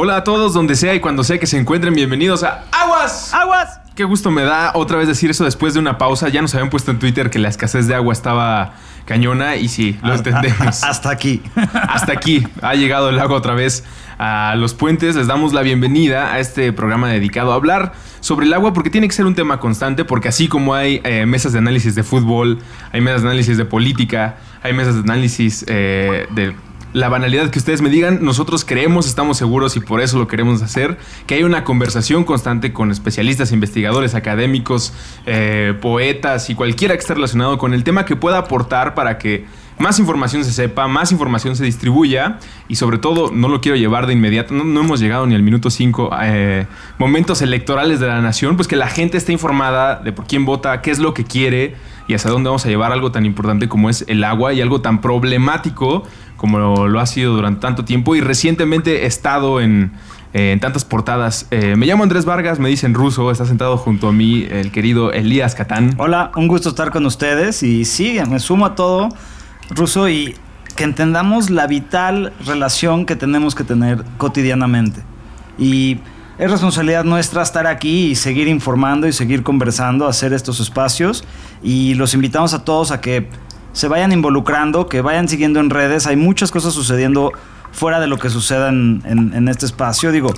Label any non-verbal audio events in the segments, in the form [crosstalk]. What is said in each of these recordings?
Hola a todos, donde sea y cuando sea que se encuentren, bienvenidos a Aguas. ¡Aguas! Qué gusto me da otra vez decir eso después de una pausa. Ya nos habían puesto en Twitter que la escasez de agua estaba cañona y sí, lo entendemos. [laughs] Hasta aquí. [laughs] Hasta aquí ha llegado el agua otra vez a los puentes. Les damos la bienvenida a este programa dedicado a hablar sobre el agua porque tiene que ser un tema constante porque así como hay eh, mesas de análisis de fútbol, hay mesas de análisis de política, hay mesas de análisis eh, de la banalidad que ustedes me digan, nosotros creemos, estamos seguros y por eso lo queremos hacer, que hay una conversación constante con especialistas, investigadores, académicos, eh, poetas y cualquiera que esté relacionado con el tema que pueda aportar para que más información se sepa, más información se distribuya y sobre todo, no lo quiero llevar de inmediato, no, hemos llegado ni al minuto 5, eh, momentos electorales de la nación, pues que la gente esté informada de por quién vota, qué es lo que quiere y hacia dónde vamos a llevar algo tan importante como es el agua y algo tan problemático como lo, ha sido durante tanto tiempo y recientemente he estado en, tantas portadas. Eh, me llamo Andrés Vargas, me dicen ruso, está sentado junto a mí el querido Elías Catán. Hola, un gusto estar con ustedes y sí, me sumo a todo, ruso, y que entendamos la vital relación que tenemos que tener cotidianamente. Y es responsabilidad nuestra estar aquí y seguir informando y seguir conversando, hacer estos espacios y los invitamos a todos a que se vayan involucrando, que vayan siguiendo en redes. Hay muchas cosas sucediendo fuera de lo que suceda en, en, este espacio. Digo,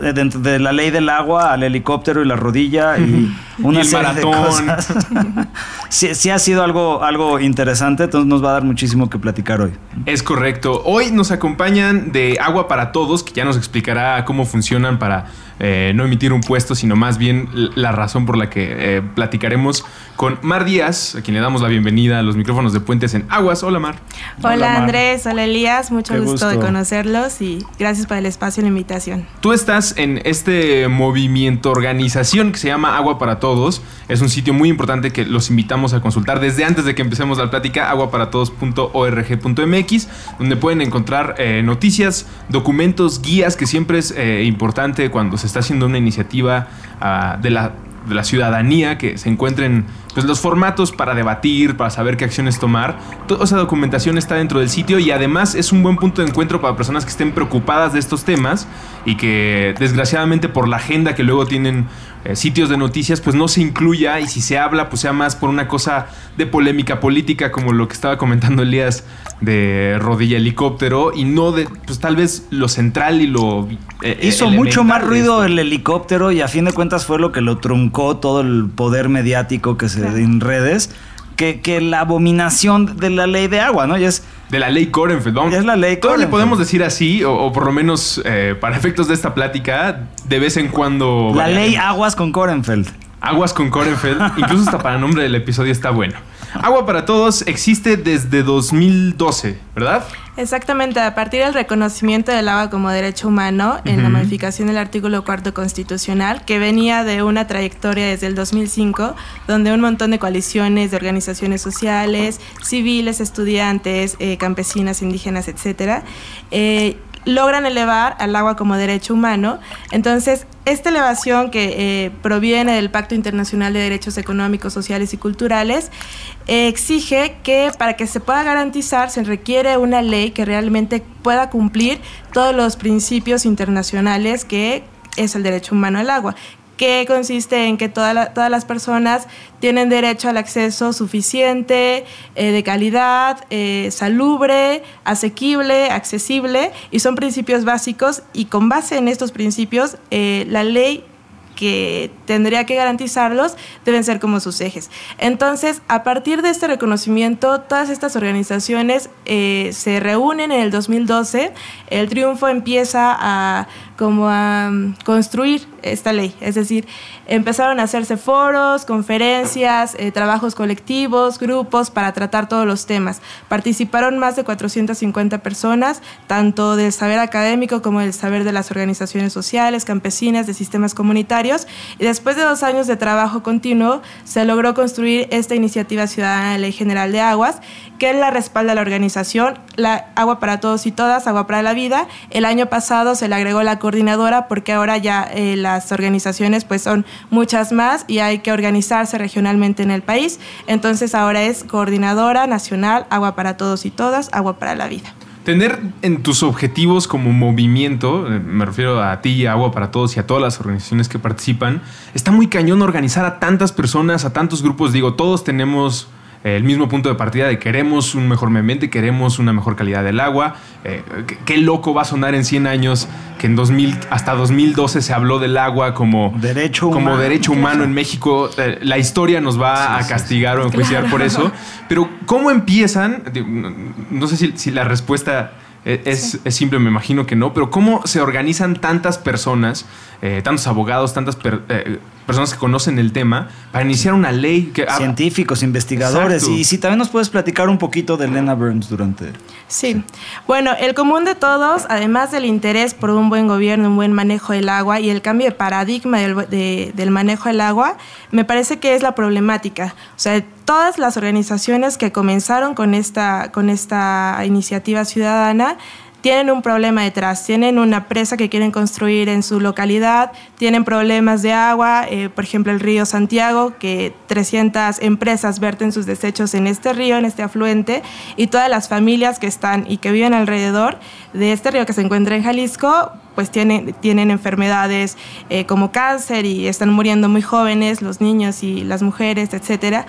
dentro de la ley del agua al helicóptero y la rodilla y [laughs] una serie de cosas. [laughs] sí, sí, ha sido algo, algo interesante, entonces nos va a dar muchísimo que platicar hoy. Es correcto. Hoy nos acompañan de Agua para Todos, que ya nos explicará cómo funcionan para eh, no emitir un puesto, sino más bien la razón por la que eh, platicaremos con Mar Díaz, a quien le damos la bienvenida a los micrófonos de Puentes en Aguas. Hola Mar. Hola, Andrés, hola Elías, mucho gusto, de conocerlos y gracias por el espacio y la invitación. Tú estás en este movimiento, organización que se llama Agua para Todos. Es un sitio muy importante que los invitamos a consultar desde antes de que empecemos la plática, aguaparatodos.org.mx, donde pueden encontrar eh, noticias, documentos, guías, que siempre es importante cuando se está haciendo una iniciativa ah, de, la, de la ciudadanía que se encuentren pues los formatos para debatir, para saber qué acciones tomar. Toda esa documentación está dentro del sitio y además es un buen punto de encuentro para personas que estén preocupadas de estos temas y que desgraciadamente por la agenda que luego tienen eh, sitios de noticias pues no se incluya y si se habla pues sea más por una cosa de polémica política como lo que estaba comentando Elías de rodilla helicóptero y no de pues tal vez lo central y lo eh, hizo mucho más ruido el helicóptero y a fin de cuentas fue lo que lo truncó todo el poder mediático que se en redes que, que, la abominación de la ley de agua, ¿no? Y es de la ley Korenfeld. Vamos, es la ley Todos le podemos decir así, o, por lo menos eh, para efectos de esta plática, de vez en cuando. La ley Aguas con Korenfeld. Aguas con Korenfeld. [laughs] Incluso hasta para el nombre del episodio está bueno. Agua para Todos existe desde 2012, ¿verdad? Exactamente, a partir del reconocimiento del agua como derecho humano en la modificación del artículo cuarto constitucional, que venía de una trayectoria desde el 2005, donde un montón de coaliciones de organizaciones sociales, civiles, estudiantes, eh, campesinas, indígenas, etcétera, eh, logran elevar al agua como derecho humano. Entonces, esta elevación que eh, proviene del Pacto Internacional de Derechos Económicos, Sociales y Culturales eh, exige que para que se pueda garantizar se requiere una ley que realmente pueda cumplir todos los principios internacionales que es el derecho humano al agua, que consiste en que todas las personas tienen derecho al acceso suficiente, eh, de calidad, eh, salubre, asequible, accesible, y son principios básicos, y con base en estos principios, eh, la ley que tendría que garantizarlos deben ser como sus ejes. Entonces, a partir de este reconocimiento, todas estas organizaciones se reúnen en el 2012, el triunfo empieza a como a mm, construir esta ley. Es decir, empezaron a hacerse foros, conferencias, eh, trabajos colectivos, grupos para tratar todos los temas. Participaron más de 450 personas, tanto del saber académico como del saber de las organizaciones sociales, campesinas, de sistemas comunitarios. Y después de dos años de trabajo continuo, se logró construir esta iniciativa ciudadana de Ley General de Aguas, que la respalda la organización, la Agua para Todos y Todas, Agua para la Vida. El año pasado se le agregó la coordinadora porque ahora ya eh, las organizaciones pues son muchas más y hay que organizarse regionalmente en el país. Entonces ahora es coordinadora nacional, agua para todos y todas, agua para la vida. Tener en tus objetivos como movimiento, eh, me refiero a ti, Agua para Todos y a todas las organizaciones que participan, está muy cañón organizar a tantas personas, a tantos grupos. Digo, todos tenemos el mismo punto de partida de queremos un mejor medio ambiente, queremos una mejor calidad del agua. Eh, qué, loco va a sonar en 100 años que en 2000, hasta 2012 se habló del agua como derecho como humano, derecho humano en México. Eh, la historia nos va a castigar o enjuiciar por eso. Pero ¿cómo empiezan? No sé si, si la respuesta es, simple, me imagino que no, pero ¿cómo se organizan tantas personas, eh, tantos abogados, tantas eh, personas que conocen el tema para iniciar una ley? Que, Científicos, investigadores. Y si también nos puedes platicar un poquito de Lena Burns durante... Sí. Bueno, el común de todos, además del interés por un buen gobierno, un buen manejo del agua y el cambio de paradigma del, del manejo del agua, me parece que es la problemática. O sea, todas las organizaciones que comenzaron con esta, con esta iniciativa ciudadana tienen un problema detrás, tienen una presa que quieren construir en su localidad, tienen problemas de agua, eh, por ejemplo el río Santiago, que 300 empresas verten sus desechos en este río, en este afluente, y todas las familias que están y que viven alrededor de este río que se encuentra en Jalisco, pues tienen, tienen enfermedades eh, como cáncer y están muriendo muy jóvenes, los niños y las mujeres, etcétera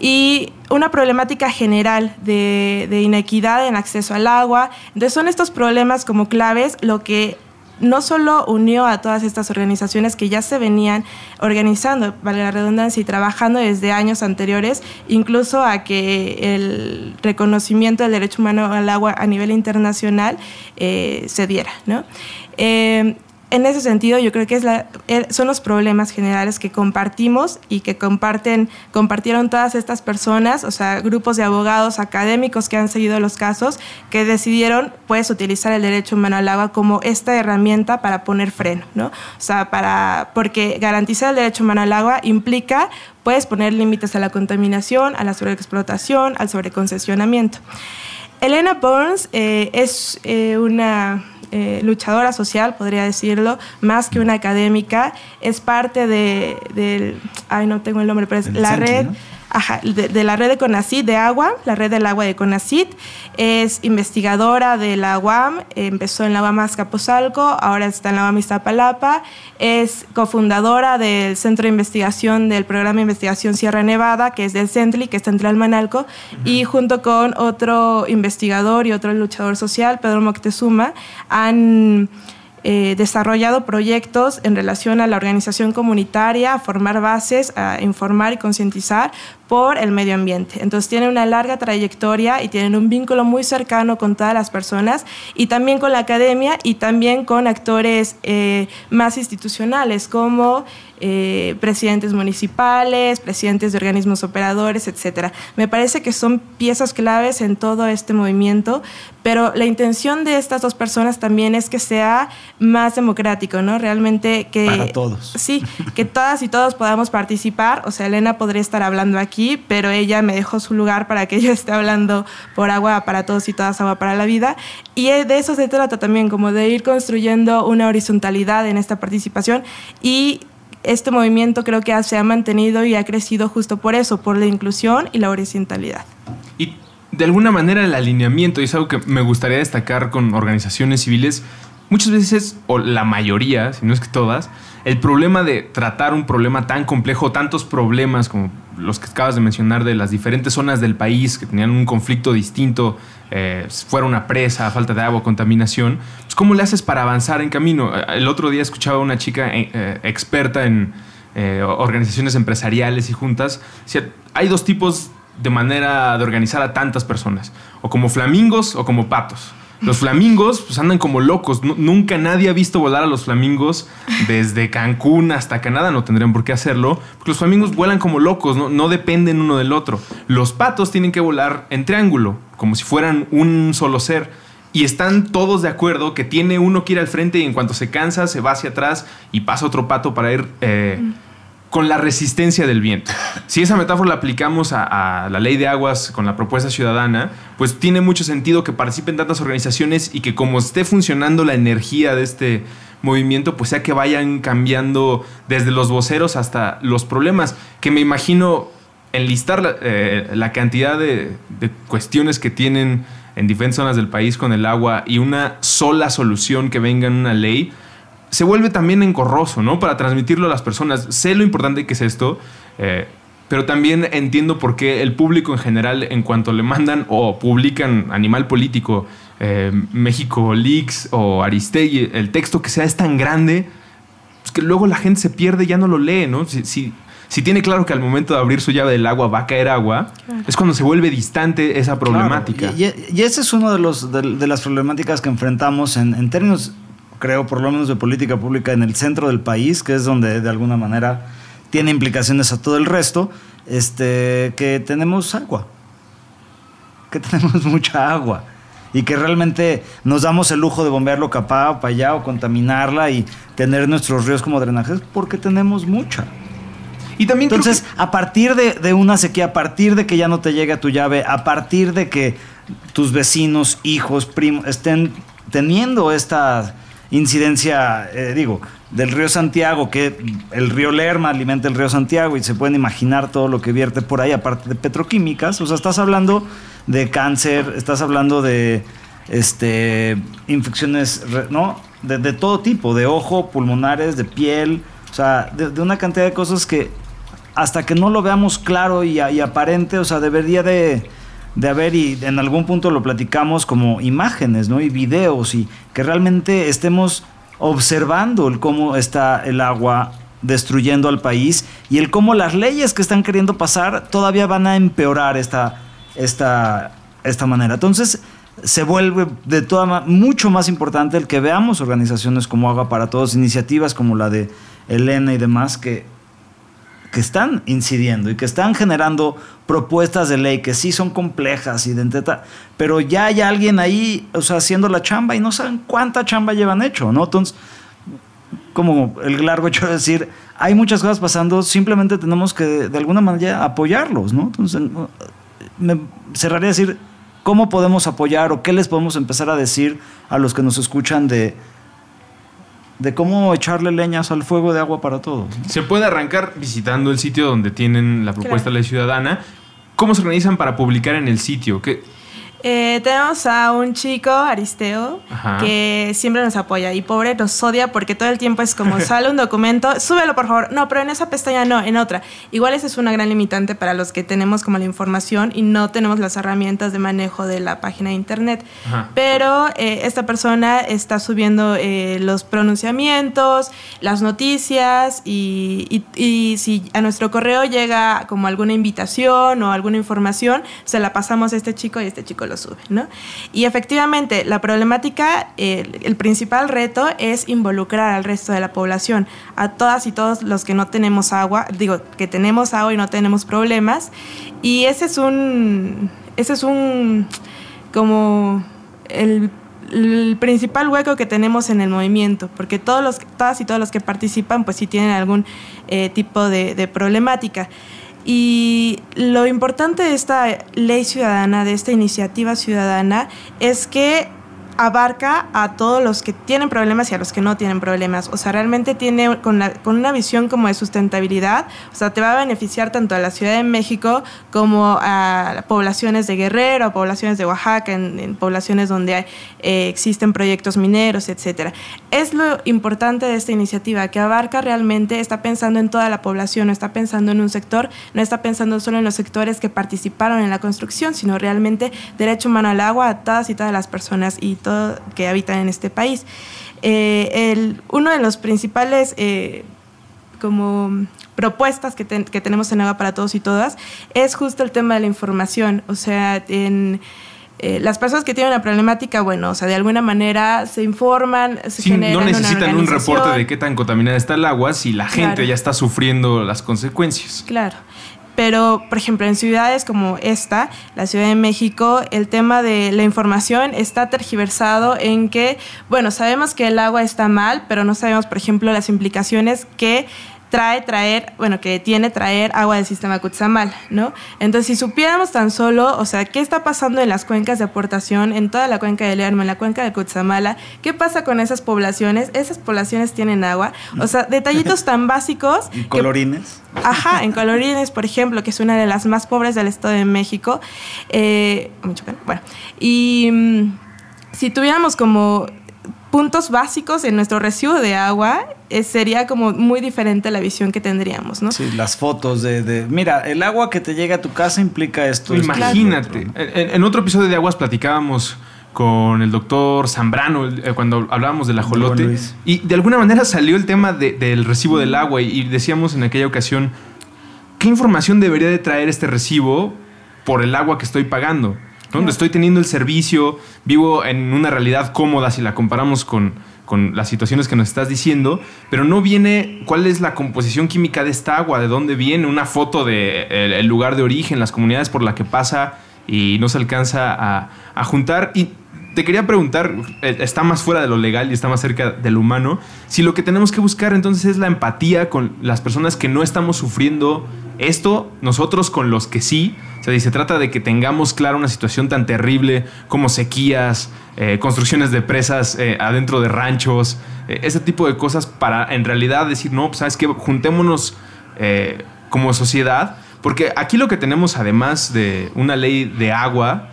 y una problemática general de, inequidad en acceso al agua. Entonces son estos problemas como claves lo que no solo unió a todas estas organizaciones que ya se venían organizando, vale la redundancia, y trabajando desde años anteriores, incluso a que el reconocimiento del derecho humano al agua a nivel internacional eh, se diera. ¿no? Eh, en ese sentido, yo creo que es la, eh, son los problemas generales que compartimos y que comparten, compartieron todas estas personas, o sea, grupos de abogados académicos que han seguido los casos, que decidieron pues utilizar el derecho humano al agua como esta herramienta para poner freno, ¿no? O sea, para, porque garantizar el derecho humano al agua implica pues poner límites a la contaminación, a la sobreexplotación, al sobreconcesionamiento. Elena Burns eh, es eh, una eh, luchadora social, podría decirlo, más que una académica. Es parte de, del, ay, no tengo el nombre, pero es la red de, la red de CONACIT de agua, la red del agua de CONACIT. Es investigadora de la UAM, empezó en la UAM Azcapotzalco, ahora está en la UAM Iztapalapa. Es cofundadora del Centro de Investigación del Programa de Investigación Sierra Nevada, que es del CENTLI, que está en Tlalmanalco, y junto con otro investigador y otro luchador social, Pedro Moctezuma, han eh, desarrollado proyectos en relación a la organización comunitaria, a formar bases, a informar y concientizar por el medio ambiente. Entonces tienen una larga trayectoria y tienen un vínculo muy cercano con todas las personas y también con la academia y también con actores eh, más institucionales como eh, presidentes municipales, presidentes de organismos operadores, etcétera. Me parece que son piezas claves en todo este movimiento, pero la intención de estas dos personas también es que sea más democrático, ¿no? Realmente que... Para todos. Sí, que todas y todos podamos participar. O sea, Elena podría estar hablando aquí, pero ella me dejó su lugar para que [laughs] yo esté hablando por agua para todos y todas, agua para la vida. Y de eso se trata también, como de ir construyendo una horizontalidad en esta participación y este movimiento creo que se ha mantenido y ha crecido justo por eso, por la inclusión y la horizontalidad. Y de alguna manera el alineamiento, y es algo que me gustaría destacar con organizaciones civiles, muchas veces, o la mayoría, si no es que todas, el problema de tratar un problema tan complejo, tantos problemas como los que acabas de mencionar de las diferentes zonas del país que tenían un conflicto distinto, eh, fuera una presa, falta de agua, contaminación, pues ¿cómo le haces para avanzar en camino? El otro día escuchaba a una chica eh, eh, experta en organizaciones empresariales y juntas, decía, hay dos tipos de manera de organizar a tantas personas, o como flamingos o como patos. Los flamingos pues andan como locos. nunca nadie ha visto volar a los flamingos desde Cancún hasta Canadá. No tendrían por qué hacerlo. Porque los flamingos vuelan como locos, no, dependen uno del otro. Los patos tienen que volar en triángulo, como si fueran un solo ser. Y están todos de acuerdo que tiene uno que ir al frente y en cuanto se cansa se va hacia atrás y pasa otro pato para ir... Eh, con la resistencia del viento. Si esa metáfora la aplicamos a, la ley de aguas con la propuesta ciudadana, pues tiene mucho sentido que participen tantas organizaciones y que como esté funcionando la energía de este movimiento, pues sea que vayan cambiando desde los voceros hasta los problemas, que me imagino enlistar la, eh, la cantidad de, de cuestiones que tienen en diferentes zonas del país con el agua y una sola solución que venga en una ley, se vuelve también encorroso, ¿no? Para transmitirlo a las personas. Sé lo importante que es esto, eh, pero también entiendo por qué el público en general, en cuanto le mandan o publican Animal Político, eh, México Leaks o Aristegui, el texto que sea es tan grande, pues que luego la gente se pierde y ya no lo lee, ¿no? Si, si, tiene claro que al momento de abrir su llave del agua va a caer agua, es cuando se vuelve distante esa problemática. Y, y, ese es uno de, los, de, las problemáticas que enfrentamos en, en términos creo, por lo menos de política pública en el centro del país, que es donde de alguna manera tiene implicaciones a todo el resto, este, que tenemos agua, que [laughs] tenemos mucha agua y que realmente nos damos el lujo de bombearlo capaz para allá o contaminarla y tener nuestros ríos como drenajes porque tenemos mucha. Y también Entonces, a partir de, de, una sequía, a partir de que ya no te llegue a tu llave, a partir de que tus vecinos, hijos, primos estén teniendo esta incidencia, eh, digo, del río Santiago, que el río Lerma alimenta el río Santiago y se pueden imaginar todo lo que vierte por ahí, aparte de petroquímicas. O sea, estás hablando de cáncer, estás hablando de este, infecciones, ¿no? De, todo tipo, de ojo, pulmonares, de piel, o sea, de, una cantidad de cosas que hasta que no lo veamos claro y aparente, o sea, debería de de haber, y en algún punto lo platicamos como imágenes, ¿no? Y videos, y que realmente estemos observando el cómo está el agua destruyendo al país y el cómo las leyes que están queriendo pasar todavía van a empeorar esta, esta, esta manera. Entonces, se vuelve de toda mucho más importante el que veamos organizaciones como Agua para Todos, iniciativas como la de Elena y demás, que que están incidiendo y que están generando propuestas de ley que sí son complejas y de pero ya hay alguien ahí, o sea, haciendo la chamba y no saben cuánta chamba llevan hecho, ¿no? Entonces, como el largo hecho de decir, hay muchas cosas pasando, simplemente tenemos que de alguna manera apoyarlos, ¿no? Entonces, me cerraría a decir, ¿cómo podemos apoyar o qué les podemos empezar a decir a los que nos escuchan de de cómo echarle leñas al fuego de agua para todos. Se puede arrancar visitando el sitio donde tienen la propuesta de la ciudadana. ¿Cómo se organizan para publicar en el sitio? ¿Qué, eh, tenemos a un chico, Aristeo, que siempre nos apoya y pobre nos odia porque todo el tiempo es como sale un documento, [laughs] súbelo por favor, no, pero en esa pestaña no, en otra. Igual esa es una gran limitante para los que tenemos como la información y no tenemos las herramientas de manejo de la página de internet. Pero eh, esta persona está subiendo eh, los pronunciamientos, las noticias y, y si a nuestro correo llega como alguna invitación o alguna información, se la pasamos a este chico y este chico lo sube, ¿no? Y efectivamente, la problemática, el principal reto es involucrar al resto de la población, a todas y todos los que no tenemos agua, digo, que tenemos agua y no tenemos problemas. Y ese es un, ese es un, como el principal hueco que tenemos en el movimiento, porque todos los, todas y todos los que participan, pues sí tienen algún eh, tipo de problemática. Y lo importante de esta ley ciudadana, de esta iniciativa ciudadana, es que abarca a todos los que tienen problemas y a los que no tienen problemas. O sea, realmente tiene con, con, una visión como de sustentabilidad, o sea, te va a beneficiar tanto a la Ciudad de México como a poblaciones de Guerrero, a poblaciones de Oaxaca, en, poblaciones donde eh, existen proyectos mineros, etcétera. Es lo importante de esta iniciativa, que abarca realmente, está pensando en toda la población, no está pensando en un sector, no está pensando solo en los sectores que participaron en la construcción, sino realmente derecho humano al agua a todas y todas las personas y que habitan en este país. Eh, el, uno de los principales eh, como propuestas que, tenemos en Agua para Todos y Todas es justo el tema de la información. O sea, en, eh, las personas que tienen una problemática, bueno, o sea, de alguna manera se informan, se Sí, generan no una necesitan un reporte de qué tan contaminada está el agua si la gente Claro. ya está sufriendo las consecuencias. Claro. Pero, por ejemplo, en ciudades como esta, la Ciudad de México, el tema de la información está tergiversado en que, bueno, sabemos que el agua está mal, pero no sabemos, por ejemplo, las implicaciones que trae traer, bueno, que tiene traer agua del sistema Cutzamala, ¿no? Entonces, si supiéramos tan solo, o sea, qué está pasando en las cuencas de aportación, en toda la cuenca del Lerma, en la cuenca de Cutzamala, qué pasa con esas poblaciones, esas poblaciones tienen agua, o sea, detallitos tan básicos. [laughs] Que- colorines. Ajá, en Colorines, por ejemplo, que es una de las más pobres del Estado de México. eh, bueno, y mm, si tuviéramos como puntos básicos en nuestro recibo de agua, eh, sería como muy diferente la visión que tendríamos, ¿no? Sí, las fotos de, de- Mira, el agua que te llega a tu casa implica esto. Imagínate. esto. En, en otro episodio de Aguas platicábamos con el doctor Zambrano eh, cuando hablábamos del ajolote. Y de alguna manera salió el tema de- del recibo del agua y, y decíamos en aquella ocasión, ¿qué información debería de traer este recibo por el agua que estoy pagando? Donde estoy teniendo el servicio, vivo en una realidad cómoda si la comparamos con, con las situaciones que nos estás diciendo, pero no viene cuál es la composición química de esta agua, de dónde viene, una foto del de el lugar de origen, las comunidades por la que pasa y no se alcanza a, a juntar. Y te quería preguntar, eh, está más fuera de lo legal y está más cerca de lo humano, si lo que tenemos que buscar entonces es la empatía con las personas que no estamos sufriendo esto, nosotros con los que sí. Se trata de que tengamos clara una situación tan terrible como sequías, eh, construcciones de presas eh, adentro de ranchos, eh, ese tipo de cosas para en realidad decir, no, pues sabes que juntémonos como sociedad, porque aquí lo que tenemos además de una ley de agua,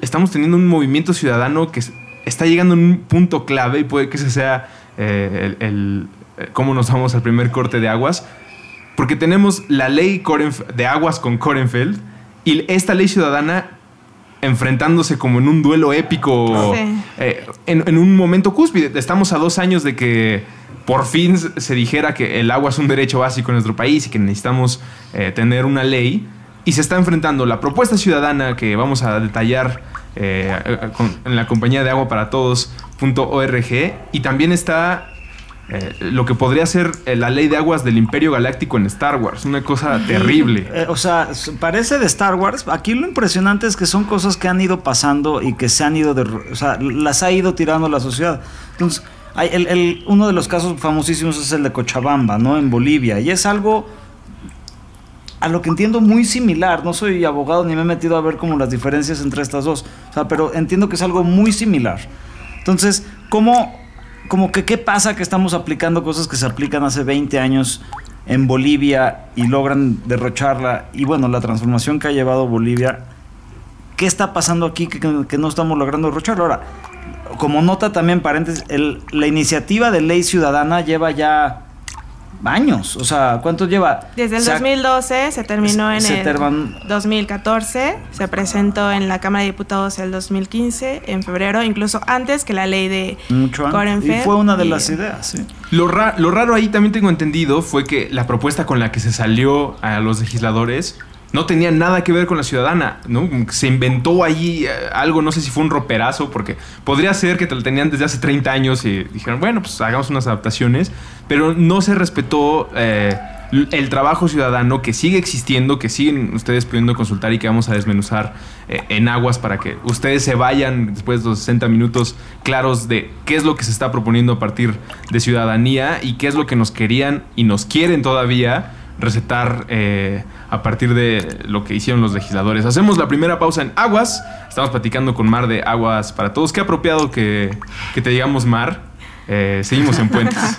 estamos teniendo un movimiento ciudadano que es- está llegando en un punto clave y puede que ese sea el, cómo nos vamos al primer corte de aguas, porque tenemos la ley Korenf- de aguas con Korenfeld y esta ley ciudadana enfrentándose como en un duelo épico Sí. eh, en, en un momento cúspide. Estamos a dos años de que por fin se dijera que el agua es un derecho básico en nuestro país y que necesitamos eh, tener una ley. Y se está enfrentando la propuesta ciudadana que vamos a detallar eh, eh, con- en la compañía de agua para todos.org. Y también está eh, lo que podría ser eh, la ley de aguas del Imperio Galáctico en Star Wars. Una cosa terrible. Eh, o sea, parece de Star Wars. Aquí lo impresionante es que son cosas que han ido pasando y que se han ido, de, o sea, las ha ido tirando la sociedad. Entonces, hay el- el- uno de los casos famosísimos es el de Cochabamba, ¿no? En Bolivia. Y es algo, a lo que entiendo, muy similar. No soy abogado ni me he metido a ver como las diferencias entre estas dos. O sea, pero entiendo que es algo muy similar. Entonces, ¿cómo, como que qué pasa que estamos aplicando cosas que se aplican hace 20 años en Bolivia y logran derrocharla? Y bueno, la transformación que ha llevado Bolivia, ¿qué está pasando aquí que, que- no estamos logrando derrocharlo? Ahora, como nota también, paréntesis, el- la iniciativa de ley ciudadana lleva ya años. O sea, ¿cuánto lleva? Desde el Se ha- 2012 se terminó en se el terman- 2014, se presentó en la Cámara de Diputados el 2015, en febrero, incluso antes que la ley de Mucho antes. Y fue una de y- las ideas, sí. Lo, ra- lo raro ahí también tengo entendido fue que la propuesta con la que se salió a los legisladores no tenía nada que ver con la ciudadana, ¿no? Se inventó ahí eh, algo, no sé si fue un roperazo, porque podría ser que te lo tenían desde hace 30 años y dijeron, bueno, pues hagamos unas adaptaciones, pero no se respetó eh, el trabajo ciudadano que sigue existiendo, que siguen ustedes pudiendo consultar y que vamos a desmenuzar eh, en aguas para que ustedes se vayan después de los 60 minutos claros de qué es lo que se está proponiendo a partir de ciudadanía y qué es lo que nos querían y nos quieren todavía recetar a partir de lo que hicieron los legisladores. Hacemos la primera pausa en Aguas. Estamos platicando con Mar de Aguas para Todos. Qué apropiado que, que te digamos Mar. Eh, seguimos en Puentes. [laughs]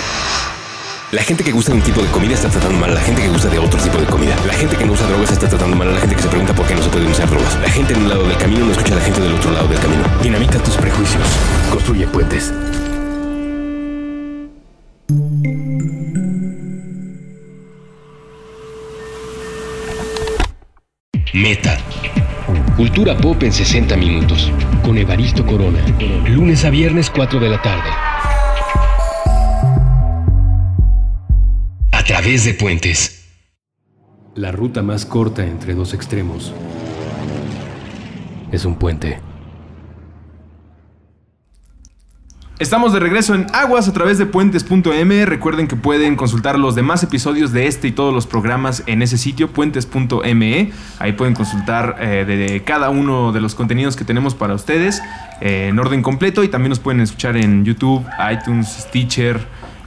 La gente que gusta de un tipo de comida está tratando mal a la gente que gusta de otro tipo de comida. La gente que no usa drogas está tratando mal a la gente que se pregunta por qué no se pueden usar drogas. La gente en un lado del camino no escucha a la gente del otro lado del camino. Dinamita tus prejuicios. Construye puentes. Meta. Cultura pop en 60 minutos. Con Evaristo Corona. Lunes a viernes 4 de la tarde. Través de puentes. La ruta más corta entre dos extremos es un puente. Estamos de regreso en Aguas a través de puentes.m. Recuerden que pueden consultar los demás episodios de este y todos los programas en ese sitio, puentes.me. Ahí pueden consultar eh, de cada uno de los contenidos que tenemos para ustedes eh, en orden completo y también nos pueden escuchar en YouTube, iTunes, Stitcher,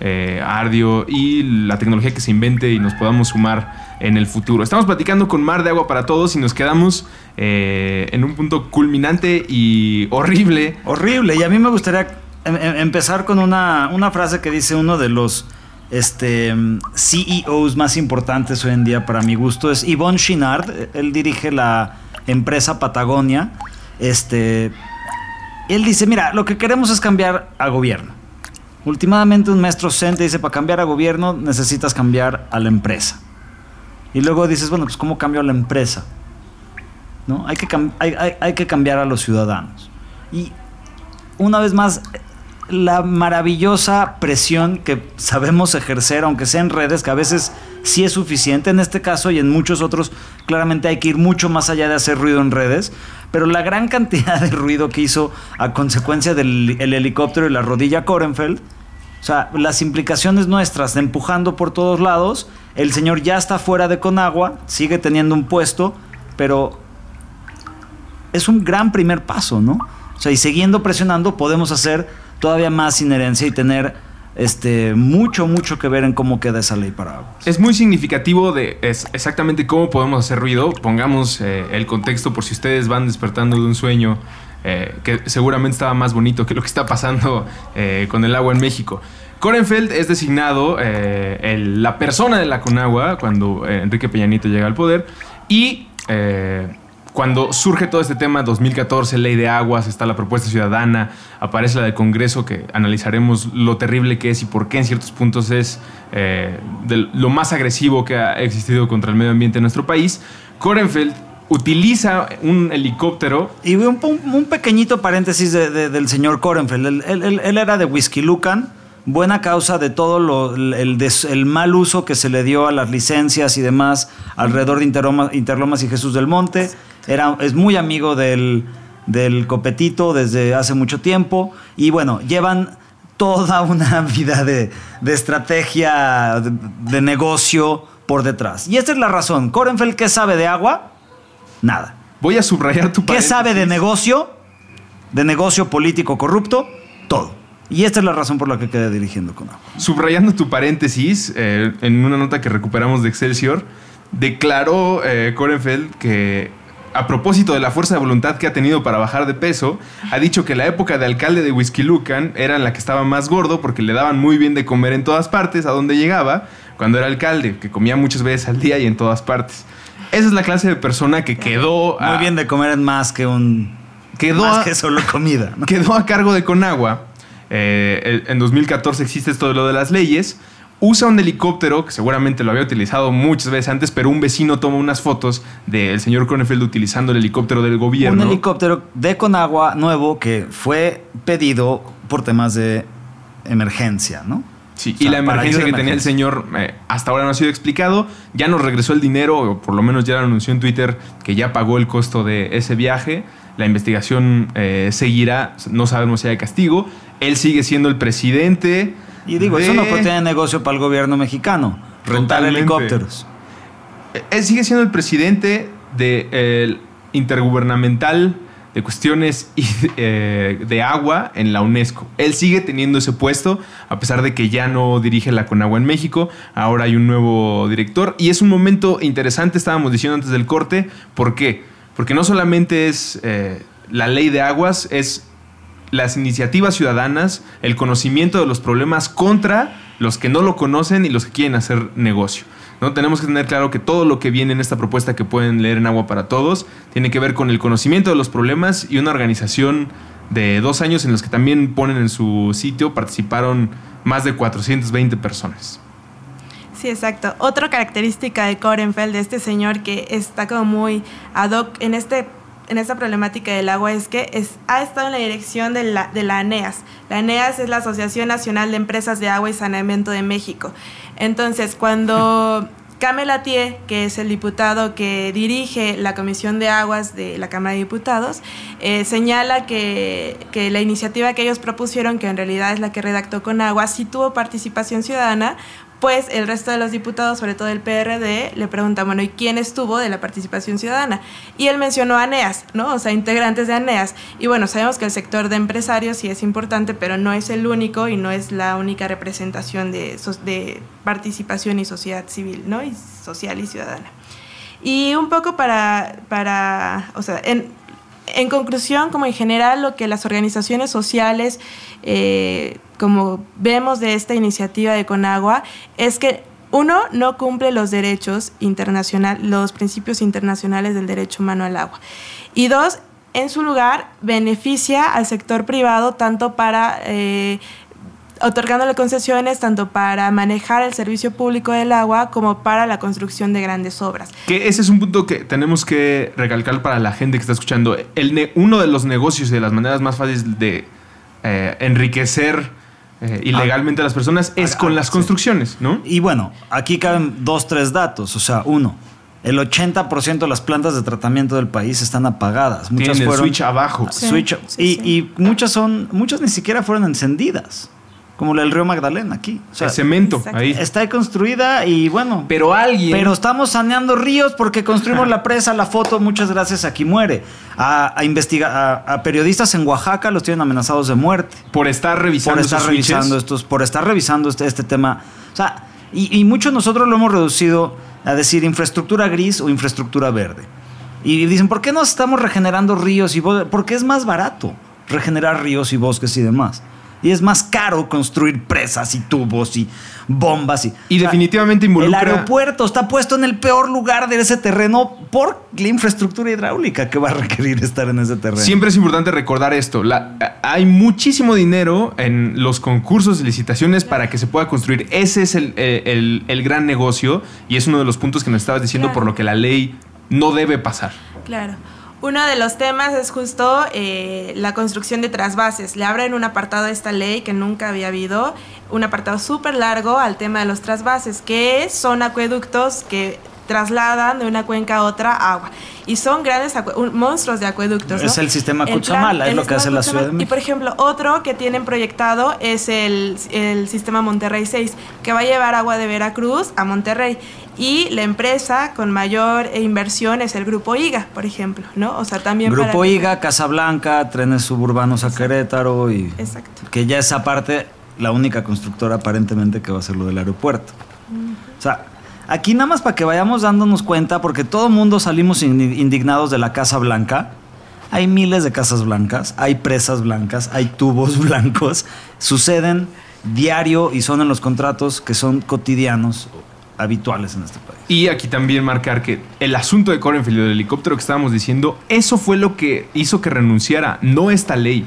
eh, Ardio y la tecnología que se invente y nos podamos sumar en el futuro. Estamos platicando con Mar de Agua para Todos y nos quedamos eh, en un punto culminante y horrible. Horrible. Y a mí me gustaría em- em- empezar con una, una frase que dice uno de los este, CEOs más importantes hoy en día para mi gusto. Es Yvon Chinard. Él dirige la empresa Patagonia. Este, él dice, mira, lo que queremos es cambiar a gobierno. Últimamente un maestro zen te dice, para cambiar a gobierno necesitas cambiar a la empresa. Y luego dices, bueno, pues ¿cómo cambio a la empresa? ¿No? Hay, que hay, hay- hay que cambiar a los ciudadanos. Y una vez más, la maravillosa presión que sabemos ejercer, aunque sea en redes, que a veces sí es suficiente en este caso y en muchos otros, claramente hay que ir mucho más allá de hacer ruido en redes, pero la gran [laughs] cantidad de ruido que hizo a consecuencia del el helicóptero y la rodilla Korenfeld, o sea, las implicaciones nuestras empujando por todos lados, el señor ya está fuera de Conagua, sigue teniendo un puesto, pero es un gran primer paso, ¿no? O sea, y siguiendo presionando podemos hacer todavía más inherencia y tener este mucho mucho que ver en cómo queda esa ley para aguas. Es muy significativo de es exactamente cómo podemos hacer ruido. Pongamos eh, el contexto por si ustedes van despertando de un sueño eh, que seguramente estaba más bonito que lo que está pasando eh, con el agua en México. Korenfeld es designado el- la persona de la Conagua cuando Enrique Peña Nieto llega al poder y cuando surge todo este tema, 2014, ley de aguas, está la propuesta ciudadana, aparece la del Congreso, que analizaremos lo terrible que es y por qué en ciertos puntos es eh, lo más agresivo que ha existido contra el medio ambiente en nuestro país. Korenfeld utiliza un helicóptero Y un, pequeñito paréntesis de- de- del señor Korenfeld. Él, era de Whisky Lucan, buena causa de todo lo- el, des- el mal uso que se le dio a las licencias y demás alrededor de Interloma- Interlomas y Jesús del Monte. Era, es muy amigo del, del Copetito desde hace mucho tiempo. Y bueno, llevan toda una [laughs] vida de, de estrategia, de, de negocio por detrás. Y esta es la razón. Korenfeld, ¿qué sabe de agua? Nada. Voy a subrayar tu ¿Qué sabe de negocio? De negocio político corrupto, todo. Y esta es la razón por la que quedé dirigiendo con agua. Subrayando tu paréntesis, eh, en una nota que recuperamos de Excelsior, declaró eh, Korenfeld que a propósito de la fuerza de voluntad que ha tenido para bajar de peso, ha dicho que la época de alcalde de Whisky Lucan era en la que estaba más gordo porque le daban muy bien de comer en todas partes, a donde llegaba, cuando era alcalde, que comía muchas veces al día y en todas partes. Esa es la clase de persona que quedó Muy bien de comer en más que un. Quedó más a- que solo comida. ¿no? [laughs] quedó a cargo de Conagua. Eh, en 2014 existe esto de lo de las leyes. Usa un helicóptero que seguramente lo había utilizado muchas veces antes, pero un vecino toma unas fotos del señor Kronefeld utilizando el helicóptero del gobierno. Un helicóptero de Conagua nuevo que fue pedido por temas de emergencia, ¿no? Sí, O sea, y la emergencia que tenía el señor eh, hasta ahora no ha sido explicado. Ya nos regresó el dinero, o por lo menos ya lo anunció en Twitter que ya pagó el costo de ese viaje. La investigación eh, seguirá, no sabemos si hay castigo. Él sigue siendo el presidente. Y digo, de- una oportunidad de negocio para el gobierno mexicano. Rentar Totalmente. helicópteros. Él sigue siendo el presidente del intergubernamental de cuestiones eh, de agua en la UNESCO. Él sigue teniendo ese puesto, a pesar de que ya no dirige la Conagua en México. Ahora hay un nuevo director. Y es un momento interesante, estábamos diciendo antes del corte. ¿Por qué? Porque no solamente es eh, la ley de aguas, es las iniciativas ciudadanas, el conocimiento de los problemas contra los que no lo conocen y los que quieren hacer negocio. ¿no? Tenemos que tener claro que todo lo que viene en esta propuesta que pueden leer en Agua para Todos tiene que ver con el conocimiento de los problemas y una organización de dos años en los que también ponen en su sitio participaron más de 420 personas. Sí, exacto. Otra característica de Korenfeld, de este señor que está como muy ad hoc en este en esta problemática del agua es que es, ha estado en la dirección de la, de la ANEAS. La ANEAS es la Asociación Nacional de Empresas de Agua y Saneamiento de México. Entonces, cuando [laughs] Camel Atié, que es el diputado que dirige la Comisión de Aguas de la Cámara de Diputados, eh, señala que, que, la iniciativa que ellos propusieron, que en realidad es la que redactó con agua, sí tuvo participación ciudadana, pues el resto de los diputados, sobre todo el PRD, le preguntan, bueno, ¿y quién estuvo de la participación ciudadana? Y él mencionó a ANEAS, ¿no? O sea, integrantes de ANEAS. Y bueno, sabemos que el sector de empresarios sí es importante, pero no es el único y no es la única representación de, de participación y sociedad civil, ¿no? Y social y ciudadana. Y un poco para, para o sea, en, en conclusión, como en general, lo que las organizaciones sociales, eh, como vemos de esta iniciativa de Conagua, es que uno, no cumple los derechos internacionales, los principios internacionales del derecho humano al agua. Y dos, en su lugar, beneficia al sector privado tanto para eh, otorgándole concesiones tanto para manejar el servicio público del agua como para la construcción de grandes obras. Que ese es un punto que tenemos que recalcar para la gente que está escuchando. El uno de los negocios y de las maneras más fáciles de eh, enriquecer eh, ilegalmente a las personas es con las construcciones, ¿no? Y bueno, aquí caben dos, tres datos. O sea, uno, el 80% de las plantas de tratamiento del país están apagadas. Muchas Tienen el switch abajo. Switch, y, y, muchas son, muchas ni siquiera fueron encendidas como el río Magdalena aquí. O sea, el cemento ahí. Está construida y bueno. Pero alguien. Pero estamos saneando ríos porque construimos la presa, la foto, muchas gracias, aquí muere. A, a, a, periodistas en Oaxaca los tienen amenazados de muerte. Por estar revisando Por estar revisando estos, por estar revisando este, este tema. O sea, y, y muchos nosotros lo hemos reducido a decir infraestructura gris o infraestructura verde. Y dicen, ¿por qué no estamos regenerando ríos y bosques? Porque es más barato regenerar ríos y bosques y demás y es más caro construir presas y tubos y bombas. Y, y definitivamente involucra... El aeropuerto está puesto en el peor lugar de ese terreno por la infraestructura hidráulica que va a requerir estar en ese terreno. Siempre es importante recordar esto. hay muchísimo dinero en los concursos y licitaciones para que se pueda construir. Ese es el, el, gran negocio y es uno de los puntos que nos estabas diciendo por lo que la ley no debe pasar. Claro. Uno de los temas es justo eh, la construcción de trasvases. Le abren un apartado a esta ley que nunca había habido, un apartado súper largo al tema de los trasvases, que son acueductos que trasladan de una cuenca a otra agua. Y son grandes monstruos de acueductos. Es el sistema Cuchamala, es lo que hace la ciudad de México. Y por ejemplo, otro que tienen proyectado es el, el sistema Monterrey 6, que va a llevar agua de Veracruz a Monterrey y la empresa con mayor inversión es el Grupo IGA, por ejemplo, ¿no? O sea, también Grupo IGA, Casablanca, trenes suburbanos a Querétaro y Exacto. que ya esa parte la única constructora aparentemente que va a ser lo del aeropuerto. O sea, aquí nada más para que vayamos dándonos cuenta porque todo el mundo salimos indignados de la Casa Blanca. Hay miles de casas blancas, hay presas blancas, hay tubos [laughs] blancos, suceden diario y son en los contratos que son cotidianos habituales en este país. Y aquí también marcar que el asunto de Corenfield del helicóptero que estábamos diciendo, eso fue lo que hizo que renunciara, no esta ley.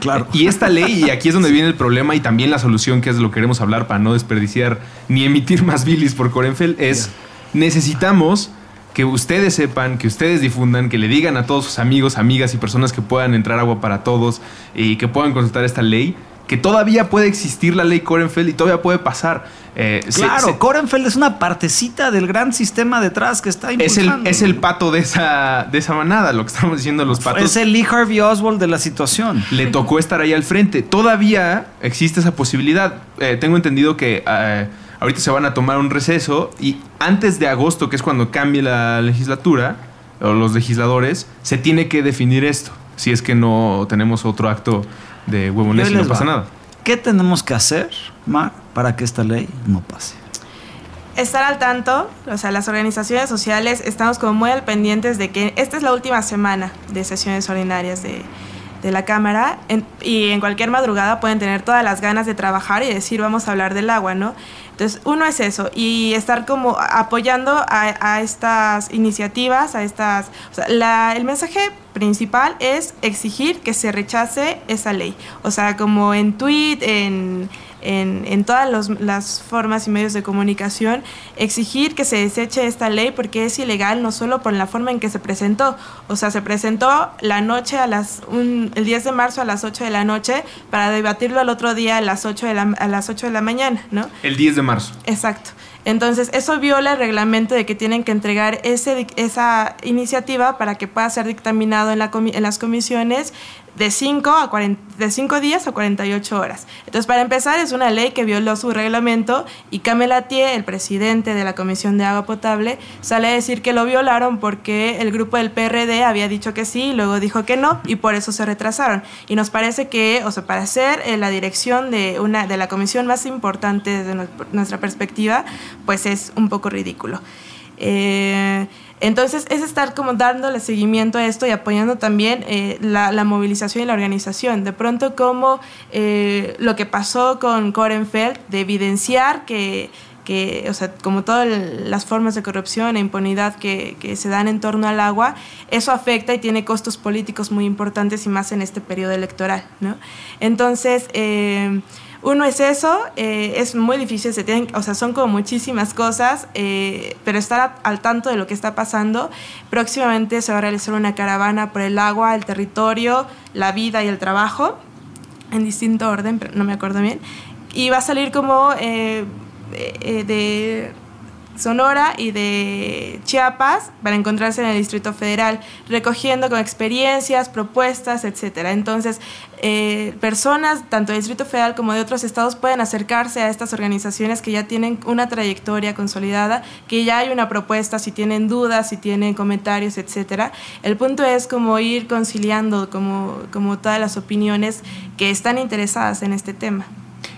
Claro. Y esta ley, y aquí es donde viene el problema y también la solución, que es lo que queremos hablar para no desperdiciar ni emitir más bilis por Corenfeld, es necesitamos que ustedes sepan, que ustedes difundan, que le digan a todos sus amigos, amigas y personas que puedan entrar agua para todos y que puedan consultar esta ley, que todavía puede existir la ley Korenfeld y todavía puede pasar. Eh, claro, Korenfeld es una partecita del gran sistema detrás que está impulsando. Es el, es el pato de esa, de esa manada, lo que estamos diciendo los patos. Es el Lee Harvey Oswald de la situación. Le tocó estar ahí al frente. Todavía existe esa posibilidad. Eh, tengo entendido que eh, ahorita se van a tomar un receso y antes de agosto, que es cuando cambie la legislatura o los legisladores, se tiene que definir esto. Si es que no tenemos otro acto de huevones y no pasa nada. ¿Qué tenemos que hacer, Mar, para que esta ley no pase? Estar al tanto, o sea, las organizaciones sociales estamos como muy al pendientes de que esta es la última semana de sesiones ordinarias de, de la Cámara y en cualquier madrugada pueden tener todas las ganas de trabajar y decir vamos a hablar del agua, ¿no? Entonces, uno es eso, y estar como apoyando a, estas iniciativas, a estas... O sea, el mensaje principal es exigir que se rechace esa ley. O sea, como en tweet, en en, todas las formas y medios de comunicación, exigir que se deseche esta ley porque es ilegal no solo por la forma en que se presentó, o sea, se presentó la noche a las, el 10 de marzo a las 8 de la noche para debatirlo al otro día a las 8 de la, a las 8 de la mañana, ¿no? El 10 de marzo. Exacto. Entonces, eso viola el reglamento de que tienen que entregar ese, esa iniciativa para que pueda ser dictaminado en, la las comisiones de 5 a 40, de 5 días a 48 horas. Entonces, para empezar, es una ley que violó su reglamento y Camelatier, el presidente de la Comisión de Agua Potable, sale a decir que lo violaron porque el grupo del PRD había dicho que sí y luego dijo que no y por eso se retrasaron. Y nos parece que, o sea, para ser eh, la dirección de, una, de la comisión más importante desde nuestra perspectiva, pues es un poco ridículo. Eh, entonces es estar como dándole seguimiento a esto y apoyando también eh, la, movilización y la organización. De pronto como eh, lo que pasó con Korenfeld, de evidenciar que, que, o sea, como todas las formas de corrupción e impunidad que, que, se dan en torno al agua, eso afecta y tiene costos políticos muy importantes y más en este periodo electoral, ¿no? Entonces... uno es eso, eh, es muy difícil, se tienen, o sea, son como muchísimas cosas, eh, pero estar al tanto de lo que está pasando. Próximamente se va a realizar una caravana por el agua, el territorio, la vida y el trabajo, en distinto orden, pero no me acuerdo bien. Y va a salir como eh, de Sonora y de Chiapas para encontrarse en el Distrito Federal, recogiendo con experiencias, propuestas, etcétera. Entonces, eh, personas tanto del Distrito Federal como de otros estados pueden acercarse a estas organizaciones que ya tienen una trayectoria consolidada, que ya hay una propuesta, si tienen dudas, si tienen comentarios, etcétera. El punto es como ir conciliando como, como todas las opiniones que están interesadas en este tema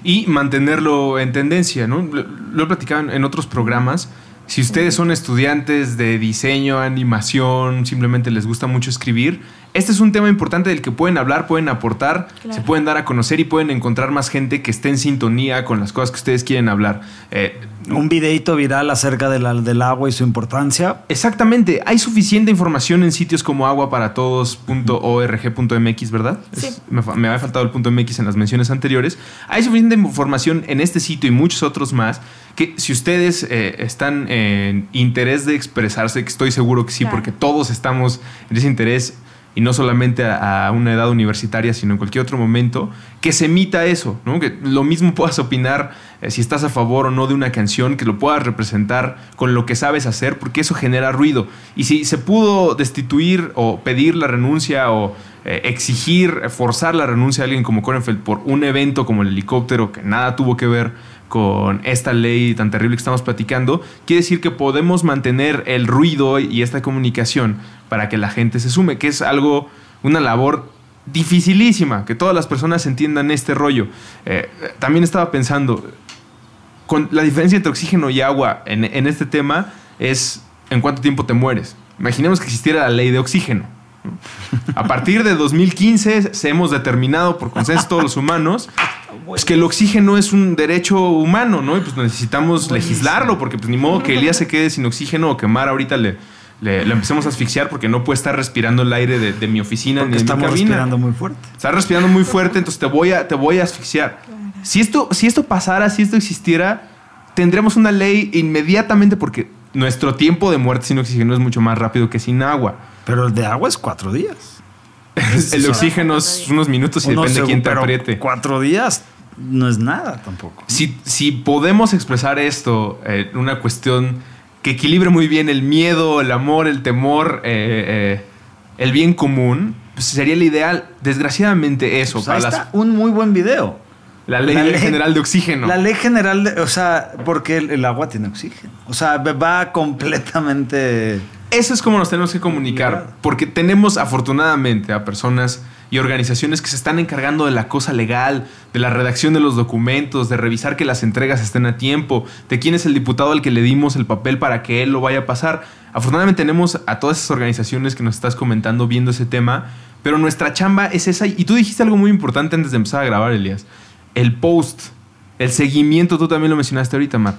y mantenerlo en tendencia, ¿no? Lo he platicado en otros programas. Si ustedes son estudiantes de diseño, animación, simplemente les gusta mucho escribir, este es un tema importante del que pueden hablar, pueden aportar, se pueden dar a conocer y pueden encontrar más gente que esté en sintonía con las cosas que ustedes quieren hablar. Eh, un videito viral acerca del agua y su importancia. Exactamente. Hay suficiente información en sitios como aguaparatodos.org.mx, ¿verdad? Sí. me, había faltado el punto .mx en las menciones anteriores. Hay suficiente información en este sitio y muchos otros más que si ustedes eh, están en interés de expresarse, que estoy seguro que sí, porque todos estamos en ese interés, y no solamente a, una edad universitaria, sino en cualquier otro momento, que se emita eso, ¿no? que lo mismo [laughs] puedas opinar eh, si estás a favor o no de una canción, que lo puedas representar con lo que sabes hacer, porque eso genera ruido. Y si se pudo destituir o pedir la renuncia o eh, exigir, forzar la renuncia a alguien como Korenfeld por un evento como el helicóptero, que nada tuvo que ver con esta ley tan terrible que estamos platicando, quiere decir que podemos mantener el ruido y esta comunicación para que la gente se sume, que es algo, una labor dificilísima, que todas las personas entiendan este rollo. Eh, también estaba pensando, con la diferencia entre oxígeno y agua en, en este tema es en cuánto tiempo te mueres. Imaginemos que existiera la ley de oxígeno. A partir de 2015 se hemos determinado por consenso todos los humanos es que el oxígeno es un derecho humano, ¿no? Y pues necesitamos legislarlo, porque pues ni modo que Elías se quede sin oxígeno o que Mar ahorita le, le, empecemos a asfixiar porque no puede estar respirando el aire de, mi oficina ni de estamos mi cabina. respirando muy fuerte. Está respirando muy fuerte, entonces te voy a, te voy a asfixiar. Si esto, si esto pasara, si esto existiera, tendríamos una ley inmediatamente porque nuestro tiempo de muerte sin oxígeno es mucho más rápido que sin agua. Pero el de agua es cuatro días. el oxígeno es unos minutos y depende de quién te apriete. Cuatro días no es nada tampoco. Si, si podemos expresar esto en una cuestión que equilibre muy bien el miedo, el amor, el temor, eh, eh, el bien común, pues sería el ideal. Desgraciadamente eso. Pues para está un muy buen video. La ley, general de oxígeno. La ley general, de, o sea, porque el, agua tiene oxígeno. O sea, va completamente... Eso es como nos tenemos que comunicar, porque tenemos afortunadamente a personas y organizaciones que se están encargando de la cosa legal, de la redacción de los documentos, de revisar que las entregas estén a tiempo, de quién es el diputado al que le dimos el papel para que él lo vaya a pasar. Afortunadamente tenemos a todas esas organizaciones que nos estás comentando viendo ese tema, Pero nuestra chamba es esa. Y tú dijiste algo muy importante antes de empezar a grabar, Elias. El post, el seguimiento, tú también lo mencionaste ahorita, Mar.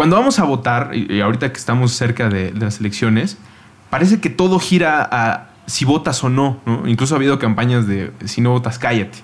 Cuando vamos a votar, y ahorita que estamos cerca de, de las elecciones, parece que todo gira a si votas o no, ¿no? Incluso ha habido campañas de si no votas, cállate.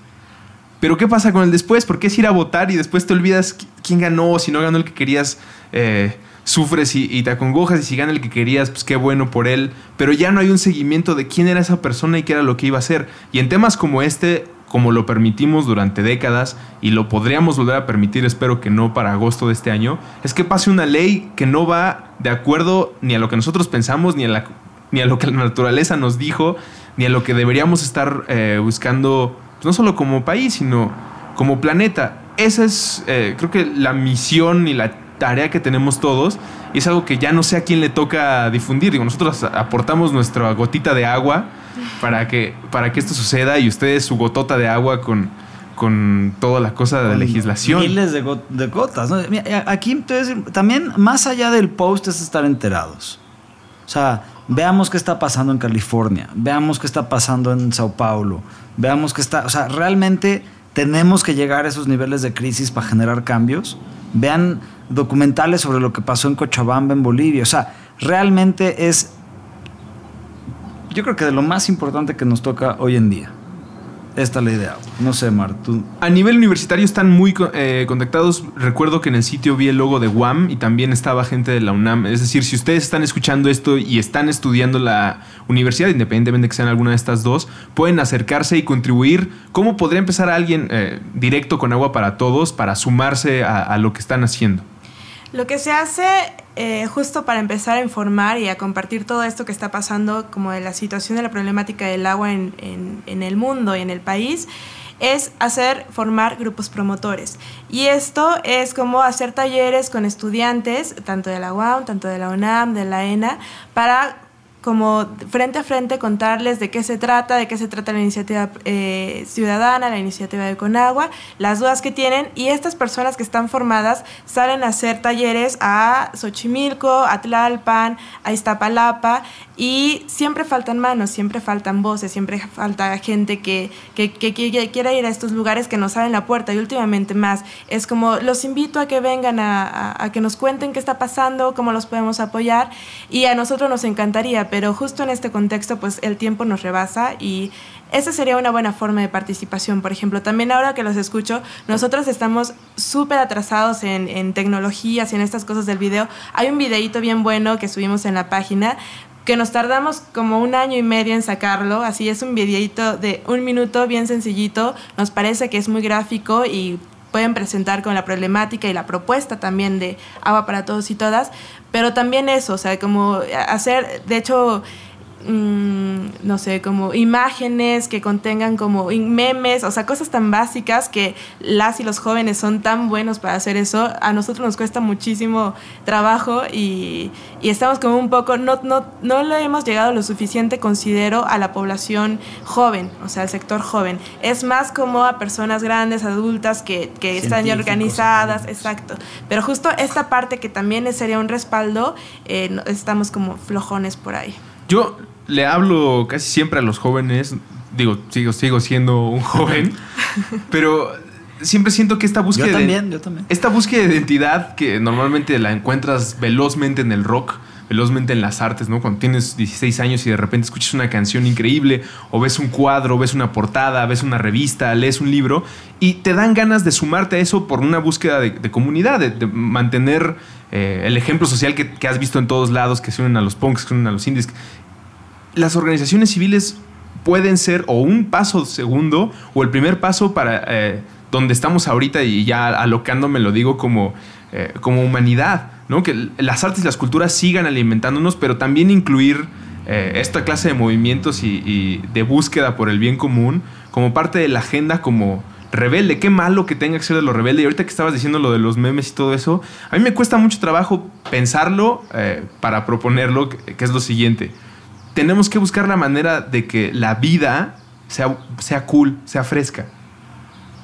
Pero ¿qué pasa con el después? ¿Por qué es ir a votar y después te olvidas quién ganó? Si no ganó el que querías, eh, sufres y, te acongojas. Y si gana el que querías, pues qué bueno por él. Pero ya no hay un seguimiento de quién era esa persona y qué era lo que iba a hacer. Y en temas como este, como lo permitimos durante décadas y lo podríamos volver a permitir, espero que no para agosto de este año, es que pase una ley que no va de acuerdo ni a lo que nosotros pensamos, ni a, la, ni a lo que la naturaleza nos dijo, ni a lo que deberíamos estar eh, buscando no solo como país, sino como planeta. Esa es, eh, creo que la misión y la tarea que tenemos todos y es algo que ya no sé a quién le toca difundir. Digo, nosotros aportamos nuestra gotita de agua para que, para que esto suceda y ustedes su gotota de agua con, con toda la cosa de legislación. Miles de, gotas. Aquí entonces, también más allá del post es estar enterados. O sea, veamos qué está pasando en California, veamos qué está pasando en Sao Paulo, veamos qué está, o sea, realmente tenemos que llegar a esos niveles de crisis para generar cambios. Vean documentales sobre lo que pasó en Cochabamba, en Bolivia. O sea, realmente es, yo creo que de lo más importante que nos toca hoy en día. Esta es la idea. No sé, Mar, tú. A nivel universitario están muy eh, contactados. Recuerdo que en el sitio vi el logo de UAM y también estaba gente de la UNAM. Es decir, si ustedes están escuchando esto y están estudiando la universidad, independientemente de que sean alguna de estas dos, pueden acercarse y contribuir. ¿Cómo podría empezar alguien eh, directo con agua para todos para sumarse a lo que están haciendo? Lo que se hace eh, justo para empezar a informar y a compartir todo esto que está pasando, como de la situación de la problemática del agua en, en, el mundo y en el país, es hacer formar grupos promotores. Y esto es como hacer talleres con estudiantes, tanto de la UAM, tanto de la UNAM, de la ENA, para como frente a frente contarles de qué se trata, de qué se trata la iniciativa eh, ciudadana, la iniciativa de Conagua, las dudas que tienen y estas personas que están formadas salen a hacer talleres a Xochimilco, a Tlalpan, a Iztapalapa y siempre faltan manos, siempre faltan voces, siempre falta gente que, que, que, quiera ir a estos lugares que nos abren la puerta y últimamente más. Es como los invito a que vengan a, a que nos cuenten qué está pasando, cómo los podemos apoyar y a nosotros nos encantaría, pero justo en este contexto pues el tiempo nos rebasa y esa sería una buena forma de participación. Por ejemplo, también ahora que los escucho, nosotros estamos súper atrasados en, en tecnologías y en estas cosas del video. Hay un videíto bien bueno que subimos en la página que nos tardamos como un año y medio en sacarlo. Así es un videíto de un minuto bien sencillito. Nos parece que es muy gráfico y pueden presentar con la problemática y la propuesta también de agua para todos y todas, pero también eso, o sea, como hacer, de hecho, Mm, no sé, como imágenes que contengan como memes, o sea, cosas tan básicas que las y los jóvenes son tan buenos para hacer eso. A nosotros nos cuesta muchísimo trabajo y, y estamos como un poco, no, no, no le hemos llegado lo suficiente, considero, a la población joven, o sea, al sector joven. Es más como a personas grandes, adultas, que, que están ya organizadas, exacto. Pero justo esta parte que también sería un respaldo, eh, estamos como flojones por ahí. Yo le hablo casi siempre a los jóvenes. Digo, sigo, sigo siendo un [laughs] joven. pero siempre siento que esta búsqueda. Yo también, yo también. Esta búsqueda de identidad que normalmente la encuentras velozmente en el rock, velozmente en las artes, ¿no? Cuando tienes 16 años y de repente escuchas una canción increíble, o ves un cuadro, ves una portada, ves una revista, lees un libro, y te dan ganas de sumarte a eso por una búsqueda de, comunidad, de, mantener eh, el ejemplo social que, has visto en todos lados, que se unen a los punks, que se unen a los indies las organizaciones civiles pueden ser o un paso segundo o el primer paso para eh, donde estamos ahorita y ya alocándome lo digo como, eh, como humanidad, ¿no? que las artes y las culturas sigan alimentándonos, pero también incluir eh, esta clase de movimientos y, de búsqueda por el bien común como parte de la agenda como rebelde. Qué malo que tenga que ser de lo rebelde. Y ahorita que estabas diciendo lo de los memes y todo eso, a mí me cuesta mucho trabajo pensarlo para proponerlo, que es lo siguiente tenemos que buscar la manera de que la vida sea, sea cool, sea fresca.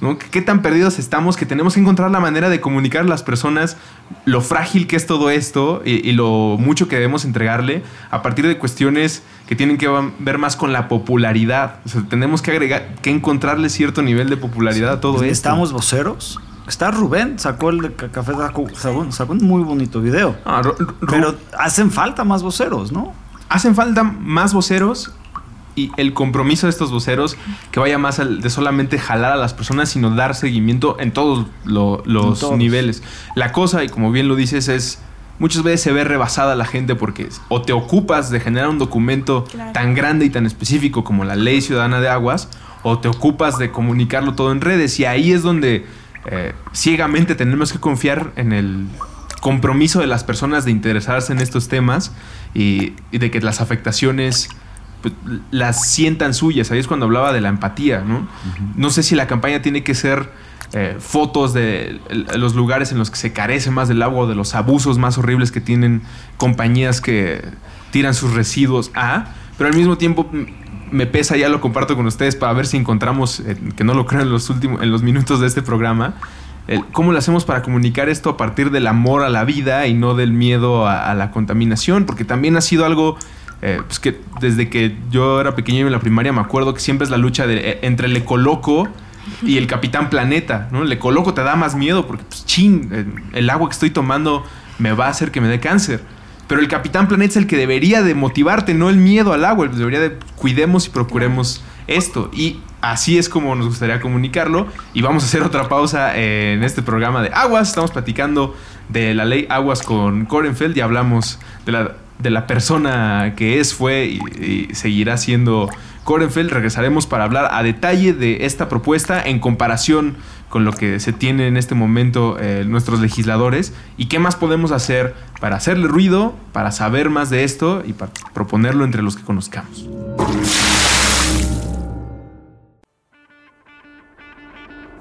¿No? ¿Qué tan perdidos estamos que tenemos que encontrar la manera de comunicar a las personas lo frágil que es todo esto y, lo mucho que debemos entregarle a partir de cuestiones que tienen que ver más con la popularidad. O sea, tenemos que agregar, que encontrarle cierto nivel de popularidad a todo esto. Estamos voceros. Está Rubén, sacó el de Café sacó, sacó un muy bonito video. Ah, Pero hacen falta más voceros, ¿no? Hacen falta más voceros y el compromiso de estos voceros que vaya más de solamente jalar a las personas, sino dar seguimiento en todos los niveles. La cosa, y como bien lo dices, es muchas veces se ve rebasada la gente porque o te ocupas de generar un documento tan grande y tan específico como la Ley Ciudadana de Aguas, o te ocupas de comunicarlo todo en redes. Y ahí es donde eh, ciegamente tenemos que confiar en el compromiso de las personas de interesarse en estos temas y, de que las afectaciones pues, las sientan suyas. Ahí es cuando hablaba de la empatía, ¿no? No sé si la campaña tiene que ser eh, fotos de los lugares en los que se carece más del agua o de los abusos más horribles que tienen compañías que tiran sus residuos a, pero al mismo tiempo me pesa, ya lo comparto con ustedes para ver si encontramos, eh, que no lo creo en los últimos, en los minutos de este programa, cómo lo hacemos para comunicar esto a partir del amor a la vida y no del miedo a, la contaminación, porque también ha sido algo eh, pues que desde que yo era pequeño en la primaria me acuerdo que siempre es la lucha de, eh, entre el ecoloco y el capitán planeta, ¿no? El ecoloco te da más miedo porque, pues, chin, el agua que estoy tomando me va a hacer que me dé cáncer. Pero el Capitán Planeta es el que debería de motivarte, no el miedo al agua. Debería de cuidemos y procuremos esto. Y así es como nos gustaría comunicarlo. Y vamos a hacer otra pausa en este programa de Aguas. Estamos platicando de la ley Aguas con Korenfeld y hablamos de la, de la persona que es, fue y, seguirá siendo Korenfeld. Regresaremos para hablar a detalle de esta propuesta en comparación con lo que se tiene en este momento eh, nuestros legisladores y qué más podemos hacer para hacerle ruido, para saber más de esto y para proponerlo entre los que conozcamos.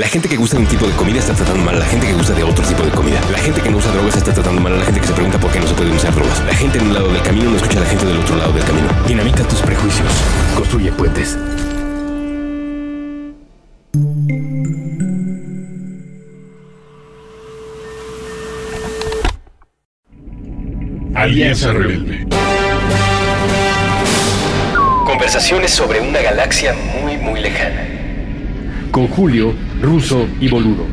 La gente que gusta de un tipo de comida está tratando mal a la gente que gusta de otro tipo de comida. La gente que no usa drogas está tratando mal a la gente que se pregunta por qué no se pueden usar drogas. La gente en un lado del camino no escucha a la gente del otro lado del camino. Dinamita tus prejuicios. Construye puentes. Alianza Rebelde. Conversaciones sobre una galaxia muy, muy lejana. Con Julio Ruso y Boludo.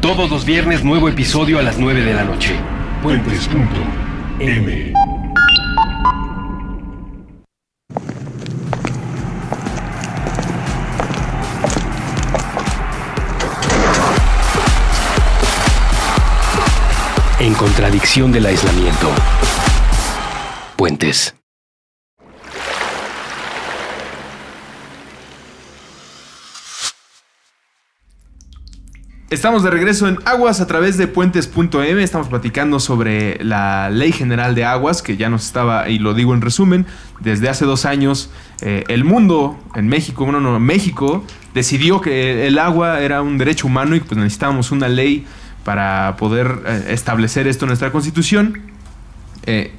Todos los viernes nuevo episodio a las 9 de la noche. Puentes.m. En contradicción del aislamiento. Puentes. Estamos de regreso en Aguas a través de puentes.m. Estamos platicando sobre la Ley General de Aguas, que ya nos estaba, y lo digo en resumen, desde hace dos años eh, el mundo en México, bueno, no, México, decidió que el agua era un derecho humano y pues necesitábamos una ley para poder eh, establecer esto en nuestra constitución. Eh,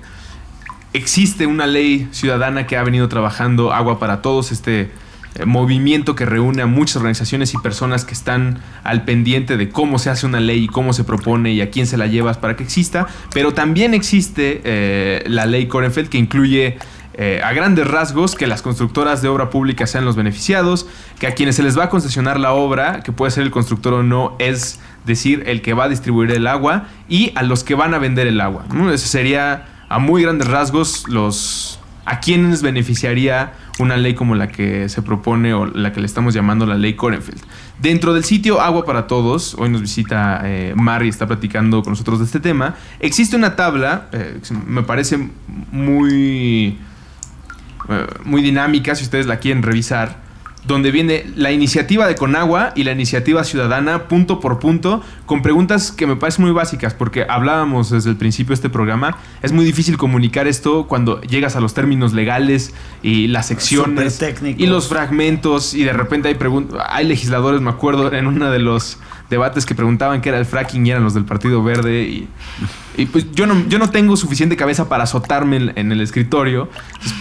existe una ley ciudadana que ha venido trabajando Agua para Todos, este movimiento que reúne a muchas organizaciones y personas que están al pendiente de cómo se hace una ley y cómo se propone y a quién se la llevas para que exista. Pero también existe eh, la ley Korenfeld que incluye eh, a grandes rasgos que las constructoras de obra pública sean los beneficiados, que a quienes se les va a concesionar la obra, que puede ser el constructor o no, es decir, el que va a distribuir el agua y a los que van a vender el agua. Ese sería a muy grandes rasgos los a quienes beneficiaría una ley como la que se propone o la que le estamos llamando la ley Korenfeld. Dentro del sitio Agua para Todos, hoy nos visita eh, Mari, está platicando con nosotros de este tema, existe una tabla, eh, me parece muy, eh, muy dinámica, si ustedes la quieren revisar, donde viene la iniciativa de Conagua y la iniciativa ciudadana punto por punto, con preguntas que me parecen muy básicas, porque hablábamos desde el principio de este programa, es muy difícil comunicar esto cuando llegas a los términos legales y las secciones y los fragmentos y de repente hay preguntas, hay legisladores, me acuerdo, en uno de los debates que preguntaban qué era el fracking y eran los del Partido Verde y, pues yo no, yo no tengo suficiente cabeza para azotarme en, el escritorio,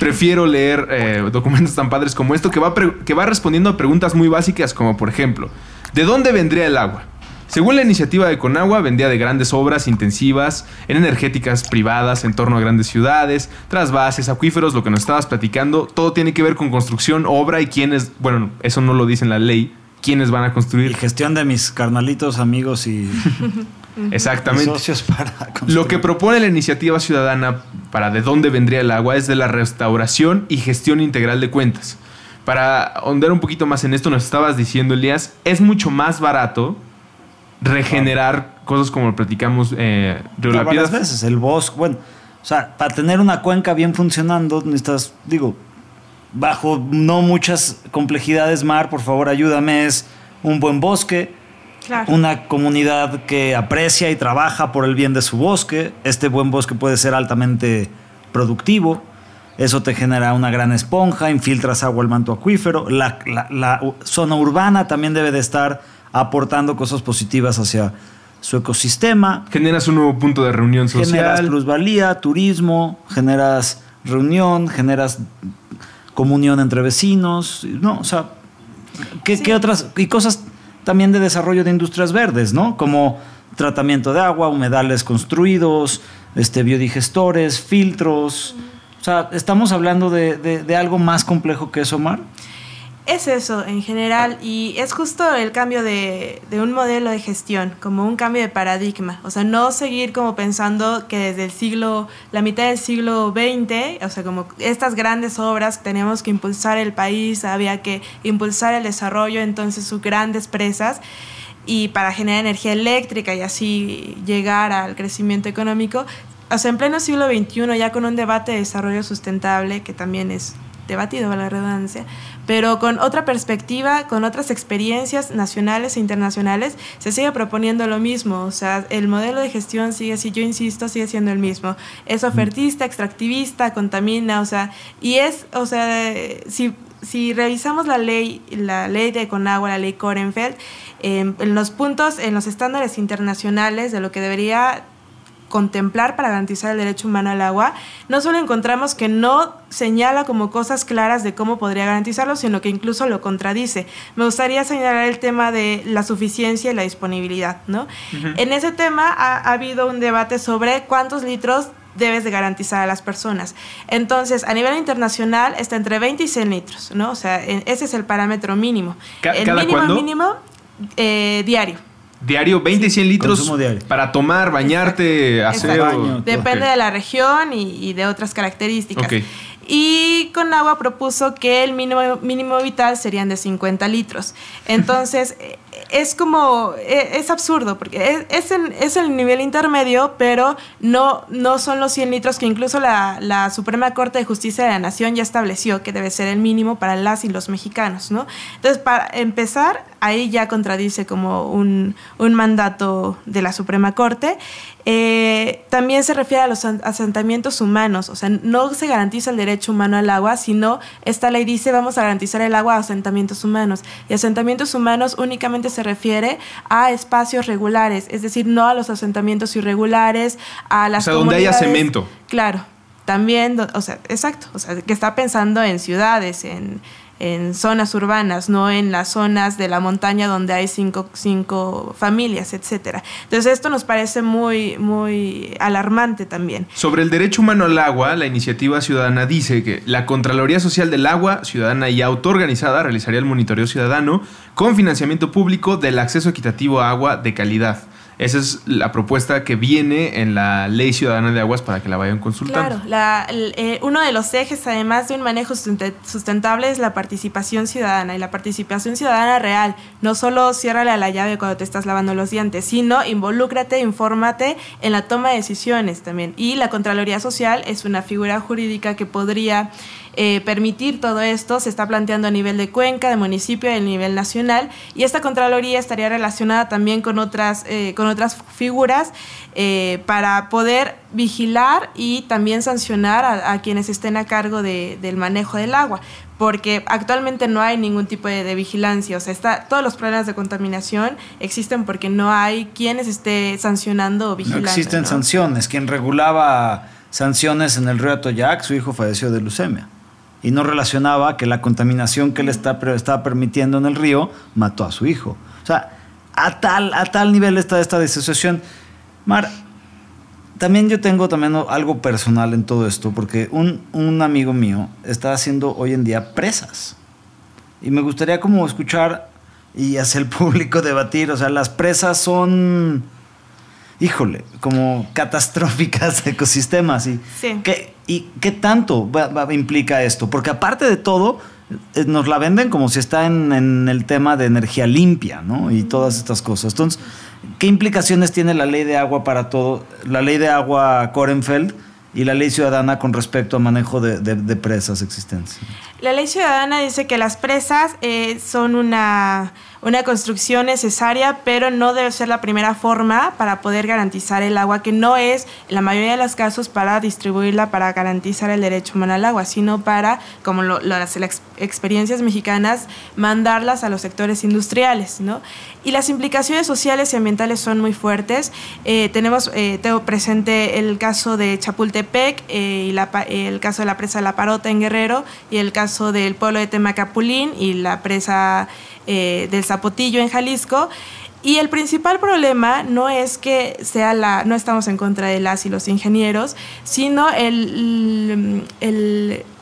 prefiero leer eh, documentos tan padres como esto que va, que va respondiendo a preguntas muy básicas como por ejemplo, ¿de dónde vendría el agua? Según la iniciativa de Conagua, vendría de grandes obras intensivas en energéticas privadas en torno a grandes ciudades, trasvases, acuíferos, lo que nos estabas platicando, todo tiene que ver con construcción, obra y quiénes, bueno, eso no lo dice en la ley, quiénes van a Y construir. gestión de mis carnalitos, amigos y, y [laughs] Exactamente. socios para construir. Lo que propone la iniciativa ciudadana para de dónde vendría el agua es de la restauración y gestión integral de cuentas. Para ahondar un poquito más en esto, nos estabas diciendo, Elías, es mucho más barato regenerar cosas como lo platicamos eh, Ya La varias veces. El bosque, bueno, o sea, para tener una cuenca bien funcionando, necesitas, digo, bajo no muchas complejidades, Mar, por favor, ayúdame, es un buen bosque, Claro. una comunidad que aprecia y trabaja por el bien de su bosque. Este buen bosque puede ser altamente productivo. Eso te genera una gran esponja, infiltras agua al manto acuífero. La, la- la u- zona urbana también debe de estar aportando cosas positivas hacia su ecosistema. Generas un nuevo punto de reunión Generas social. plusvalía, turismo, generas reunión, generas comunión entre vecinos, ¿no? O sea, ¿qué, Sí. qué otras? Y cosas también de desarrollo de industrias verdes, ¿no? Como tratamiento de agua, humedales construidos, este, biodigestores, filtros. O sea, estamos hablando de, de- de algo más complejo que eso, Mar. Es eso en general y es justo el cambio de, un modelo de gestión, como un cambio de paradigma. O sea, no seguir como pensando que desde el siglo, la mitad del siglo XX, o sea, como estas grandes obras, teníamos que impulsar el país, había que impulsar el desarrollo, entonces sus grandes presas y para generar energía eléctrica y así llegar al crecimiento económico. O sea, en pleno siglo XXI, ya con un debate de desarrollo sustentable, que también es debatido, la redundancia, pero con otra perspectiva, con otras experiencias nacionales e internacionales, se sigue proponiendo lo mismo. O sea, el modelo de gestión sigue así, yo insisto, sigue siendo el mismo. Es ofertista, extractivista, contamina, o sea, y es, o sea, si, si revisamos la ley, la ley de Conagua, la ley Korenfeld, eh, en los puntos, en los estándares internacionales de lo que debería contemplar para garantizar el derecho humano al agua, no solo encontramos que no señala como cosas claras de cómo podría garantizarlo, sino que incluso lo contradice. Me gustaría señalar el tema de la suficiencia y la disponibilidad, ¿no? En ese tema ha, ha habido un debate sobre cuántos litros debes de garantizar a las personas. Entonces, a nivel internacional está entre 20 y 100 litros, ¿no? O sea, en- ese es el parámetro mínimo. El ¿cada mínimo cuándo? mínimo eh, diario. Diario 20 y 100 litros para tomar, bañarte, Exacto. Baño. Depende de la región y, y de otras características. Y Conagua propuso que el mínimo, mínimo vital serían de 50 litros. Entonces, [laughs] eh, es como, eh, es absurdo, porque es, es, en- es el nivel intermedio, pero no, no son los 100 litros que incluso la, la Suprema Corte de Justicia de la Nación ya estableció que debe ser el mínimo para las y los mexicanos, ¿no? Entonces, para empezar, ahí ya contradice como un, un mandato de la Suprema Corte. Eh, también se refiere a los asentamientos humanos, o sea, no se garantiza el derecho humano al agua, sino esta ley dice vamos a garantizar el agua a asentamientos humanos. Y asentamientos humanos únicamente se refiere a espacios regulares, es decir, no a los asentamientos irregulares, a las sea, donde haya cemento. Claro, también, o sea, exacto, o sea, que está pensando en ciudades, en, en zonas urbanas, no en las zonas de la montaña donde hay cinco, cinco familias, etcétera. Entonces esto nos parece muy, muy alarmante también. Sobre el derecho humano al agua, la iniciativa ciudadana dice que la Contraloría Social del Agua, ciudadana y autoorganizada, realizaría el monitoreo ciudadano con financiamiento público del acceso equitativo a agua de calidad. Esa es la propuesta que viene en la Ley Ciudadana de Aguas para que la vayan consultando. Claro, eh, uno de los ejes, además de un manejo sustenta- sustentable, es la participación ciudadana y la participación ciudadana real. No solo ciérrale a la llave cuando te estás lavando los dientes, sino involúcrate, infórmate en la toma de decisiones también. Y la Contraloría Social es una figura jurídica que podría eh, permitir todo esto. Se está planteando a nivel de cuenca, de municipio y a nivel nacional. Y esta Contraloría estaría relacionada también con otras, eh, con otras figuras eh, para poder vigilar y también sancionar a, quienes estén a cargo del manejo del agua porque actualmente no hay ningún tipo de, vigilancia, o sea, está, todos los problemas de contaminación existen porque no hay quienes esté sancionando o vigilando. No existen sanciones. Quien regulaba sanciones en el río Atoyac, su hijo falleció de leucemia y no relacionaba que la contaminación que él está, estaba permitiendo en el río mató a su hijo. O sea, a tal, a tal nivel está esta disociación. Mar, también yo tengo también algo personal en todo esto, porque un, un, amigo mío está haciendo hoy en día presas. Y me gustaría como escuchar y hacer el [laughs] público debatir. O sea, las presas son, híjole, como catastróficas [laughs] ecosistemas. Y, sí. ¿qué, ¿Y qué tanto implica esto? Porque aparte de todo, eh, nos la venden como si está en, en el tema de energía limpia, ¿no? Y todas estas cosas. Entonces, ¿Qué implicaciones tiene la ley de agua para todo, la ley de agua Korenfeld y la ley ciudadana con respecto a manejo de, presas existentes? La ley ciudadana dice que las presas eh, son una una construcción necesaria, pero no debe ser la primera forma para poder garantizar el agua, que no es, en la mayoría de los casos, para distribuirla, para garantizar el derecho humano al agua, sino para, como lo, las experiencias mexicanas, mandarlas a los sectores industriales. ¿no? Y las implicaciones sociales y ambientales son muy fuertes. Eh, tenemos, eh, tengo presente el caso de Chapultepec, eh, y el caso de la presa La Parota en Guerrero, y el caso del pueblo de Temacapulín y la presa eh, del Zapotillo en Jalisco. Y el principal problema no es que sea la, no estamos en contra de las y los ingenieros, sino el,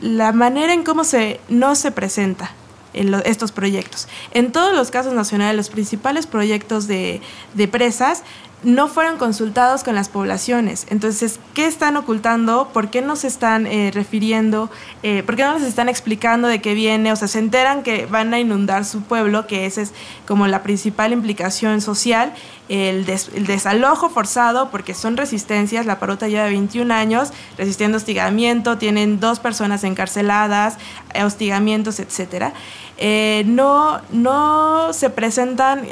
la manera en cómo se, no se presenta en estos proyectos. En todos los casos nacionales, los principales proyectos de, de presas no fueron consultados con las poblaciones. Entonces, ¿qué están ocultando? ¿Por qué no se están eh, refiriendo? Eh, ¿Por qué no les están explicando de qué viene? O sea, se enteran que van a inundar su pueblo, que esa es como la principal implicación social, el, desalojo forzado, porque son resistencias. La parota lleva 21 años resistiendo hostigamiento, tienen dos personas encarceladas, eh, hostigamientos, etcétera. No, no se presentan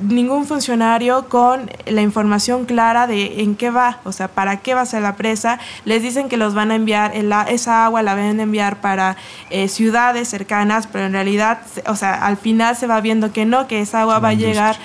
ningún funcionario con la información clara de en qué va, o sea, para qué va a ser la presa. Les dicen que los van a enviar, esa agua la van a enviar para eh, ciudades cercanas, pero en realidad, o sea, al final se va viendo que no, que esa agua va a llegar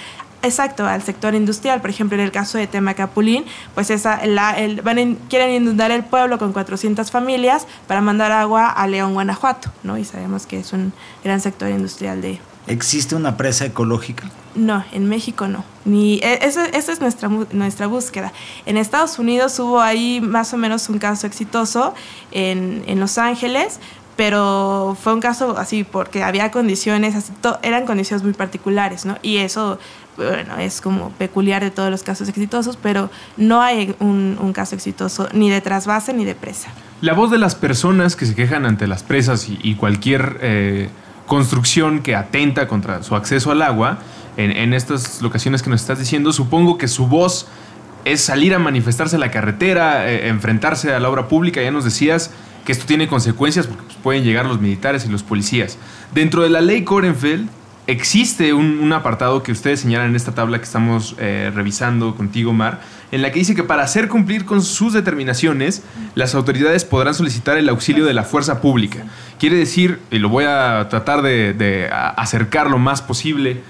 Exacto, al sector industrial. Por ejemplo, en el caso de Temacapulín, pues esa, la, el, van quieren inundar el pueblo con 400 familias para mandar agua a León, Guanajuato, ¿no? Y sabemos que es un gran sector industrial de, ¿Existe una presa ecológica? No, en México no. Ni, e, esa es nuestra, nuestra búsqueda. En Estados Unidos hubo ahí más o menos un caso exitoso en, en Los Ángeles, pero fue un caso así porque había condiciones, así, eran condiciones muy particulares, ¿no? Y eso, bueno, es como peculiar de todos los casos exitosos, pero no hay un, caso exitoso ni de trasvase ni de presa. La voz de las personas que se quejan ante las presas y, cualquier... Eh, construcción que atenta contra su acceso al agua, en, estas locaciones que nos estás diciendo, supongo que su voz es salir a manifestarse en la carretera, eh, enfrentarse a la obra pública. Ya nos decías que esto tiene consecuencias porque pues, pueden llegar los militares y los policías. Dentro de la ley Korenfeld existe un, apartado que ustedes señalan en esta tabla que estamos eh, revisando contigo, Mar, en la que dice que para hacer cumplir con sus determinaciones, las autoridades podrán solicitar el auxilio de la fuerza pública. Quiere decir, y lo voy a tratar de, acercar lo más posible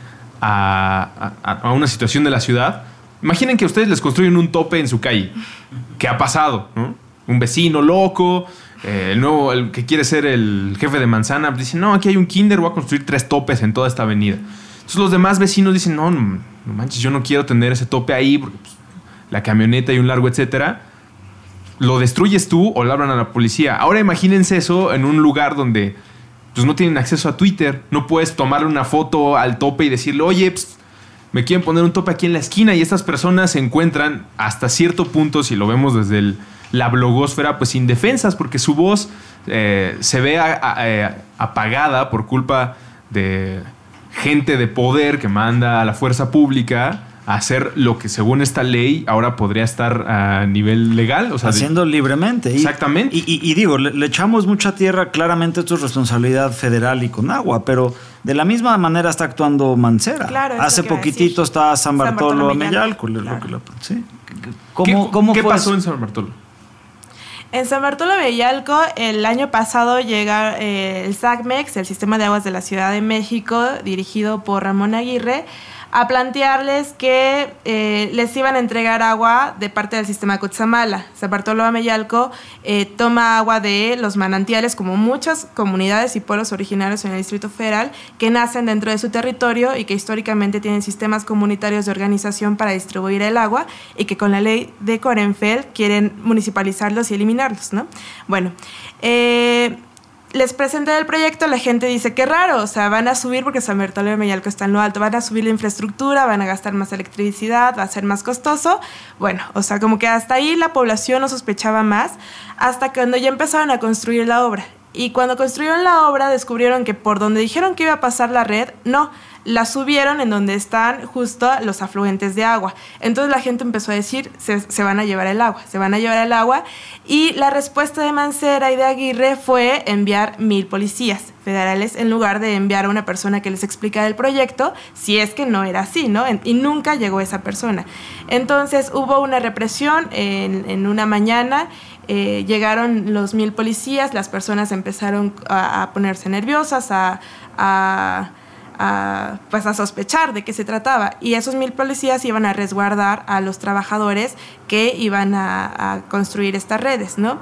a, una situación de la ciudad, imaginen que ustedes les construyen un tope en su calle. ¿Qué ha pasado? Un vecino loco, eh, el nuevo, el que quiere ser el jefe de manzana, dice, no, aquí hay un kinder, voy a construir tres topes en toda esta avenida. Entonces los demás vecinos dicen, no, no, manches, yo no quiero tener ese tope ahí porque pues, la camioneta y un largo, etcétera, lo destruyes tú o lo hablan a la policía. Ahora imagínense eso en un lugar donde pues no tienen acceso a Twitter, no puedes tomarle una foto al tope y decirle, oye, me quieren poner un tope aquí en la esquina y estas personas se encuentran hasta cierto punto, si lo vemos desde la blogosfera, pues indefensas porque su voz eh, se ve eh, apagada por culpa de gente de poder que manda a la fuerza pública hacer lo que según esta ley ahora podría estar a nivel legal. O sea, de- haciendo libremente. Exactamente. Y, y- y digo, le, le echamos mucha tierra, claramente esto es responsabilidad federal y con agua, pero de la misma manera está actuando Mancera. Claro, Hace a poquitito está San San Bartolo Bartolo Ameyalco. Ameyalco, lo- que lo- sí. ¿Qué, ¿Cómo, cómo qué fue pasó eso? en San Bartolo? En San Bartolo Bellalco, el año pasado llega eh, el SACMEX, el Sistema de Aguas de la Ciudad de México, dirigido por Ramón Aguirre, a plantearles que eh, les iban a entregar agua de parte del sistema Cutzamala. San Bartolo Ameyalco eh, toma agua de los manantiales, como muchas comunidades y pueblos originarios en el Distrito Federal, que nacen dentro de su territorio y que históricamente tienen sistemas comunitarios de organización para distribuir el agua y que con la ley de Corenfeld quieren municipalizarlos y eliminarlos, ¿no? Bueno, eh, les presenté el proyecto, la gente dice, qué raro, o sea, van a subir porque San Bartolomé de Mellalco está en lo alto, van a subir la infraestructura, van a gastar más electricidad, va a ser más costoso. Bueno, o sea, como que hasta ahí la población no sospechaba más, hasta cuando ya empezaron a construir la obra. Y cuando construyeron la obra descubrieron que por donde dijeron que iba a pasar la red, no, la subieron en donde están justo los afluentes de agua. Entonces la gente empezó a decir, se, se van a llevar el agua, se van a llevar el agua. Y la respuesta de Mancera y de Aguirre fue enviar mil policías federales en lugar de enviar a una persona que les explicara el proyecto, si es que no era así, ¿no? Y nunca llegó esa persona. Entonces hubo una represión en, una mañana. eh, llegaron los mil policías, las personas empezaron a, ponerse nerviosas, a- a, pues a sospechar de qué se trataba. Y esos mil policías iban a resguardar a los trabajadores que iban a, a construir estas redes, ¿no?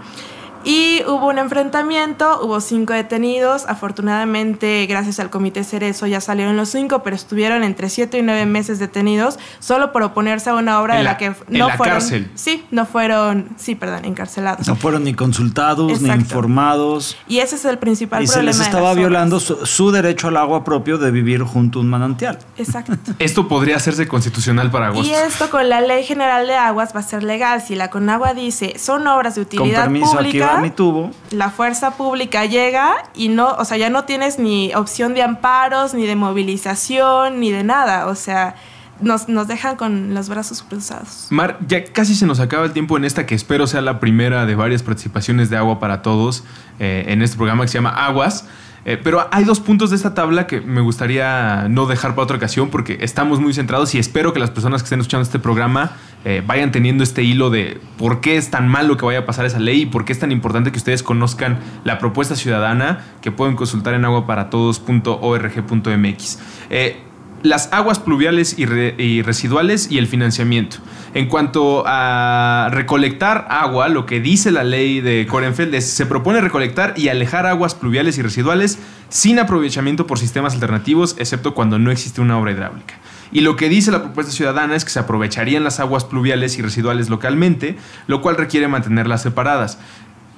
Y hubo un enfrentamiento, hubo cinco detenidos. Afortunadamente, gracias al Comité Cerezo, ya salieron los cinco, pero estuvieron entre siete y nueve meses detenidos solo por oponerse a una obra En de la, la- que en no la fueron. cárcel. Sí, no fueron, sí, perdón, encarcelados. No fueron ni consultados, ni informados. Y ese es el principal Y se problema. les de estaba las violando su, su derecho al agua propio de vivir junto a un manantial. Exacto. [laughs] Esto podría hacerse constitucional para agosto. Y esto con la Ley General de Aguas va a ser legal. Si la Conagua dice son obras de Con utilidad aquí va mi tubo. la fuerza pública llega y no, o sea, ya no tienes ni opción de amparos, ni de movilización, ni de nada. O sea, nos, nos dejan con los brazos cruzados. Mar, ya casi se nos acaba el tiempo en esta que espero sea la primera de varias participaciones de Agua para Todos eh, en este programa que se llama Aguas. Eh, pero hay dos puntos de esta tabla que me gustaría no dejar para otra ocasión porque estamos muy centrados y espero que las personas que estén escuchando este programa eh, vayan teniendo este hilo de por qué es tan malo que vaya a pasar esa ley y por qué es tan importante que ustedes conozcan la propuesta ciudadana que pueden consultar en aguaparatodos.org.mx. las aguas pluviales y, re- y residuales y el financiamiento. En cuanto a recolectar agua, lo que dice la ley de Corenfeld es se propone recolectar y alejar aguas pluviales y residuales sin aprovechamiento por sistemas alternativos, excepto cuando no existe una obra hidráulica. Y lo que dice la propuesta ciudadana es que se aprovecharían las aguas pluviales y residuales localmente, lo cual requiere mantenerlas separadas.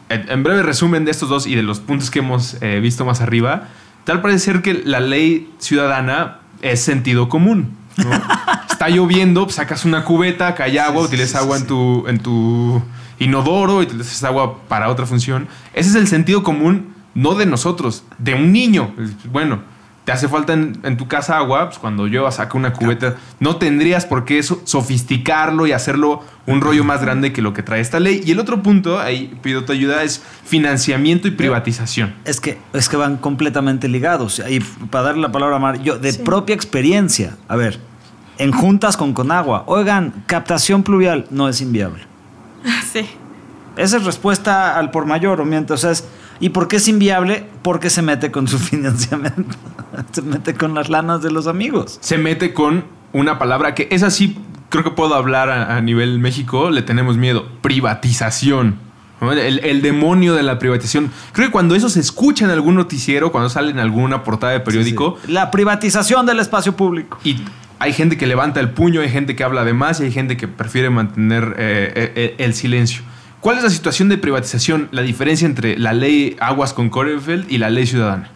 En en breve resumen de estos dos y de los puntos que hemos eh, visto más arriba, tal parece ser que la ley ciudadana es sentido común. ¿no? [laughs] Está lloviendo, pues, sacas una cubeta, cae agua, utilizas agua en tu, en tu inodoro y utilizas agua para otra función. Ese es el sentido común, no de nosotros, de un niño. Bueno, te hace falta en, en tu casa agua, pues cuando llueva saca una cubeta. No tendrías por qué so- sofisticarlo y hacerlo un rollo más grande que lo que trae esta ley. Y el otro punto, ahí pido tu ayuda, es financiamiento y privatización. Es que, es que van completamente ligados. Y para darle la palabra a Mar, yo de Sí. propia experiencia, a ver, en juntas con Conagua, oigan, captación pluvial no es inviable. [laughs] Sí. Esa es respuesta al por mayor, o mientras es. ¿Y por qué es inviable? Porque se mete con su [laughs] financiamiento. se mete con las lanas de los amigos. Se mete con una palabra que es así, creo que puedo hablar a, a nivel México, le tenemos miedo, privatización. El, el demonio de la privatización. Creo que cuando eso se escucha en algún noticiero, cuando sale en alguna portada de periódico, La privatización del espacio público. Y hay gente que levanta el puño, hay gente que habla de más y hay gente que prefiere mantener eh, eh, eh, el silencio. ¿Cuál es la situación de privatización, la diferencia entre la ley Aguas con Corenfeld y la ley ciudadana?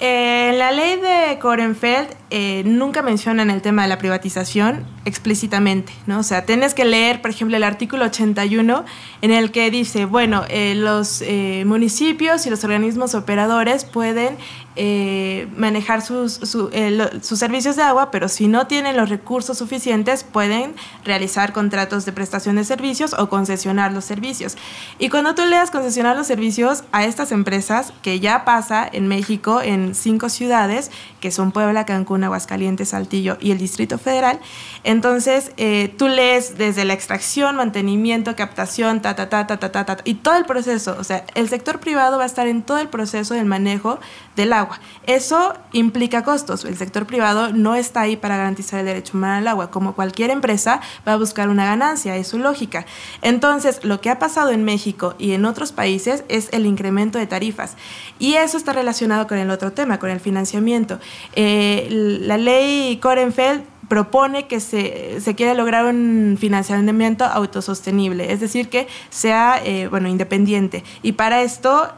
Eh, la ley de Corenfeld eh, nunca mencionan el tema de la privatización explícitamente, ¿no? O sea, tienes que leer, por ejemplo, el artículo 81 en el que dice, bueno, eh, los eh, municipios y los organismos operadores pueden eh, manejar eh, sus servicios de agua, pero si no tienen los recursos suficientes, pueden realizar contratos de prestación de servicios o concesionar los servicios. Y cuando tú leas concesionar los servicios a estas empresas, que ya pasa en México en cinco ciudades, que son Puebla, Cancún, Aguascalientes, Saltillo y el Distrito Federal, entonces eh, tú lees desde la extracción, mantenimiento, captación, ta, ta, ta, ta, ta, ta, ta, y todo el proceso. O sea, el sector privado va a estar en todo el proceso del manejo del agua. Eso implica costos. El sector privado no está ahí para garantizar el derecho humano al agua. Como cualquier empresa va a buscar una ganancia, es su lógica. Entonces, lo que ha pasado en México y en otros países es el incremento de tarifas. Y eso está relacionado con el otro tema, con el financiamiento. Eh, la ley Korenfeld propone que se, se quiere lograr un financiamiento autosostenible, es decir, que sea eh, bueno, independiente. Y para esto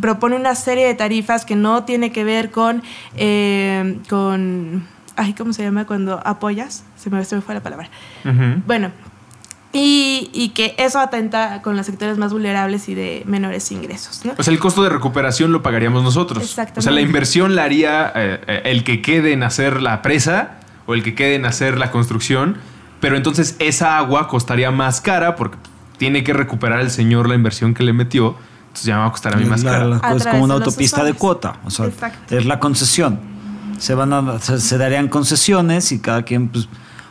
propone una serie de tarifas que no tiene que ver con, eh, con ay, ¿cómo se llama cuando apoyas? Se me, se me fue la palabra. Bueno, y, y que eso atenta con los sectores más vulnerables y de menores ingresos. ¿no? O sea, el costo de recuperación lo pagaríamos nosotros. Exactamente. O sea, la inversión la haría eh, eh, el que quede en hacer la presa o el que quede en hacer la construcción, pero entonces esa agua costaría más cara porque tiene que recuperar el señor la inversión que le metió, entonces ya me va a costar a mí más La- cara. la- A es como una autopista de cuota. O sea, Exacto. es la concesión. Se, van a, se, se darían concesiones y cada quien pues,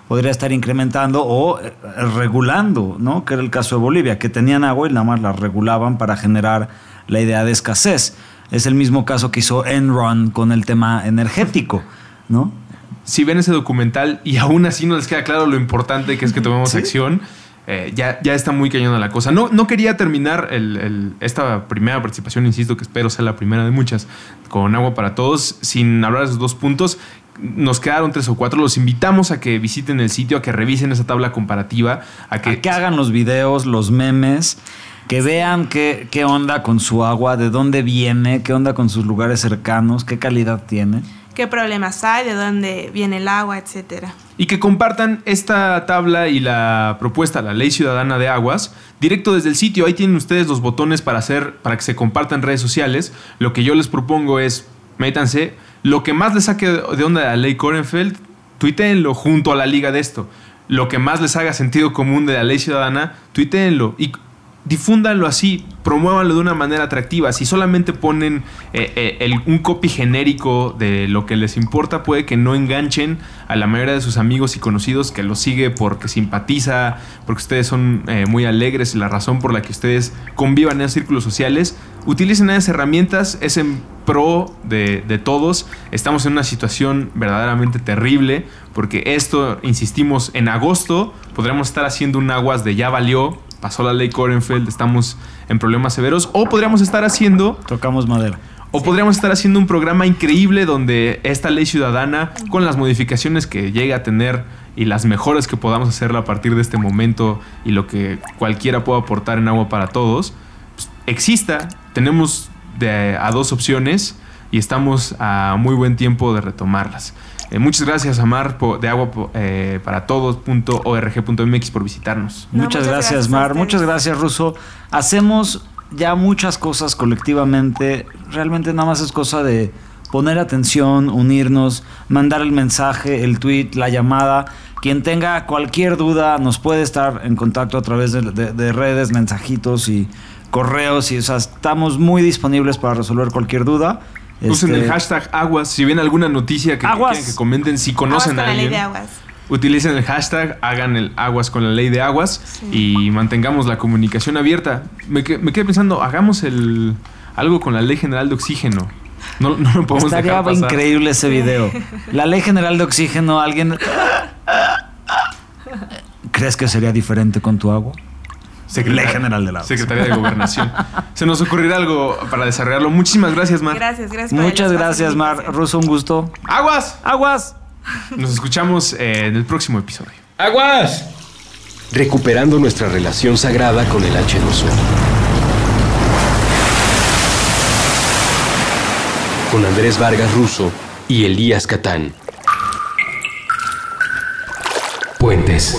podría estar incrementando o eh, regulando, ¿no? Que era el caso de Bolivia, que tenían agua y nada más la regulaban para generar la idea de escasez. Es el mismo caso que hizo Enron con el tema energético, ¿no? si ven ese documental y aún así no les queda claro lo importante que es que tomemos acción, eh, ya, ya está muy cañona la cosa. No, no quería terminar el- el- esta primera participación, insisto, que espero sea la primera de muchas, con Agua para Todos, sin hablar de esos dos puntos. Nos quedaron tres o cuatro. Los invitamos a que visiten el sitio, a que revisen esa tabla comparativa, a que, Que, que hagan los videos, los memes, que vean qué, qué onda con su agua, de dónde viene, qué onda con sus lugares cercanos, qué calidad tiene. ¿Qué problemas hay? ¿De dónde viene el agua? Etcétera. Y que compartan esta tabla y la propuesta, la Ley Ciudadana de Aguas, directo desde el sitio. Ahí tienen ustedes los botones para hacer, para que se compartan redes sociales. Lo que yo les propongo es, métanse, lo que más les saque de onda de la Ley Korenfeld, tuiteenlo junto a la liga de esto. Lo que más les haga sentido común de la Ley Ciudadana, tuiteenlo. Y difúndanlo así, promuévanlo de una manera atractiva. Si solamente ponen eh, eh, un copy genérico de lo que les importa, puede que no enganchen a la mayoría de sus amigos y conocidos que los sigue porque simpatiza, porque ustedes son eh, muy alegres y la razón por la que ustedes convivan en círculos sociales. Utilicen esas herramientas, es en pro de, de todos. Estamos en una situación verdaderamente terrible porque esto, insistimos, en agosto podremos estar haciendo un aguas de ya valió, pasó la ley Korenfeld, estamos en problemas severos, o podríamos estar haciendo Tocamos madera. o podríamos estar haciendo un programa increíble donde esta ley ciudadana, con las modificaciones que llegue a tener y las mejores que podamos hacerla a partir de este momento y lo que cualquiera pueda aportar en agua para todos, pues, exista. Tenemos de, a dos opciones y estamos a muy buen tiempo de retomarlas. Eh, muchas gracias a Mar po- de agua eh, para todos.org.mx por visitarnos. No, muchas, muchas gracias, Mar. Muchas gracias, Ruso. Hacemos ya muchas cosas colectivamente. Realmente nada más es cosa de poner atención, unirnos, mandar el mensaje, el tweet, la llamada. Quien tenga cualquier duda nos puede estar en contacto a través de, de- de redes, mensajitos y correos. Y, o sea, estamos muy disponibles para resolver cualquier duda. Usen Este, el hashtag aguas. Si ven alguna noticia que, Aguas. quieran que comenten, si conocen Aguas a con la ley alguien. de aguas. Utilicen el hashtag, hagan el aguas con la ley de aguas y mantengamos la comunicación abierta. Me, que- me quedé pensando, hagamos el algo con la ley general de oxígeno. No, no lo podemos Estaría dejar pasar. increíble ese video. La ley general de oxígeno, alguien... [laughs] ¿Crees que sería diferente con tu agua? Secretaria- Ley General del Agua. Secretaría de Gobernación. Se nos ocurrirá algo para desarrollarlo. Muchísimas gracias, Mar. Gracias, gracias. Muchas gracias, de Mar. Ruso, un gusto. ¡Aguas! ¡Aguas! Nos escuchamos eh, en el próximo episodio. ¡Aguas! Recuperando nuestra relación sagrada con el H2O. Con Andrés Vargas Russo y Elías Catán. Puentes.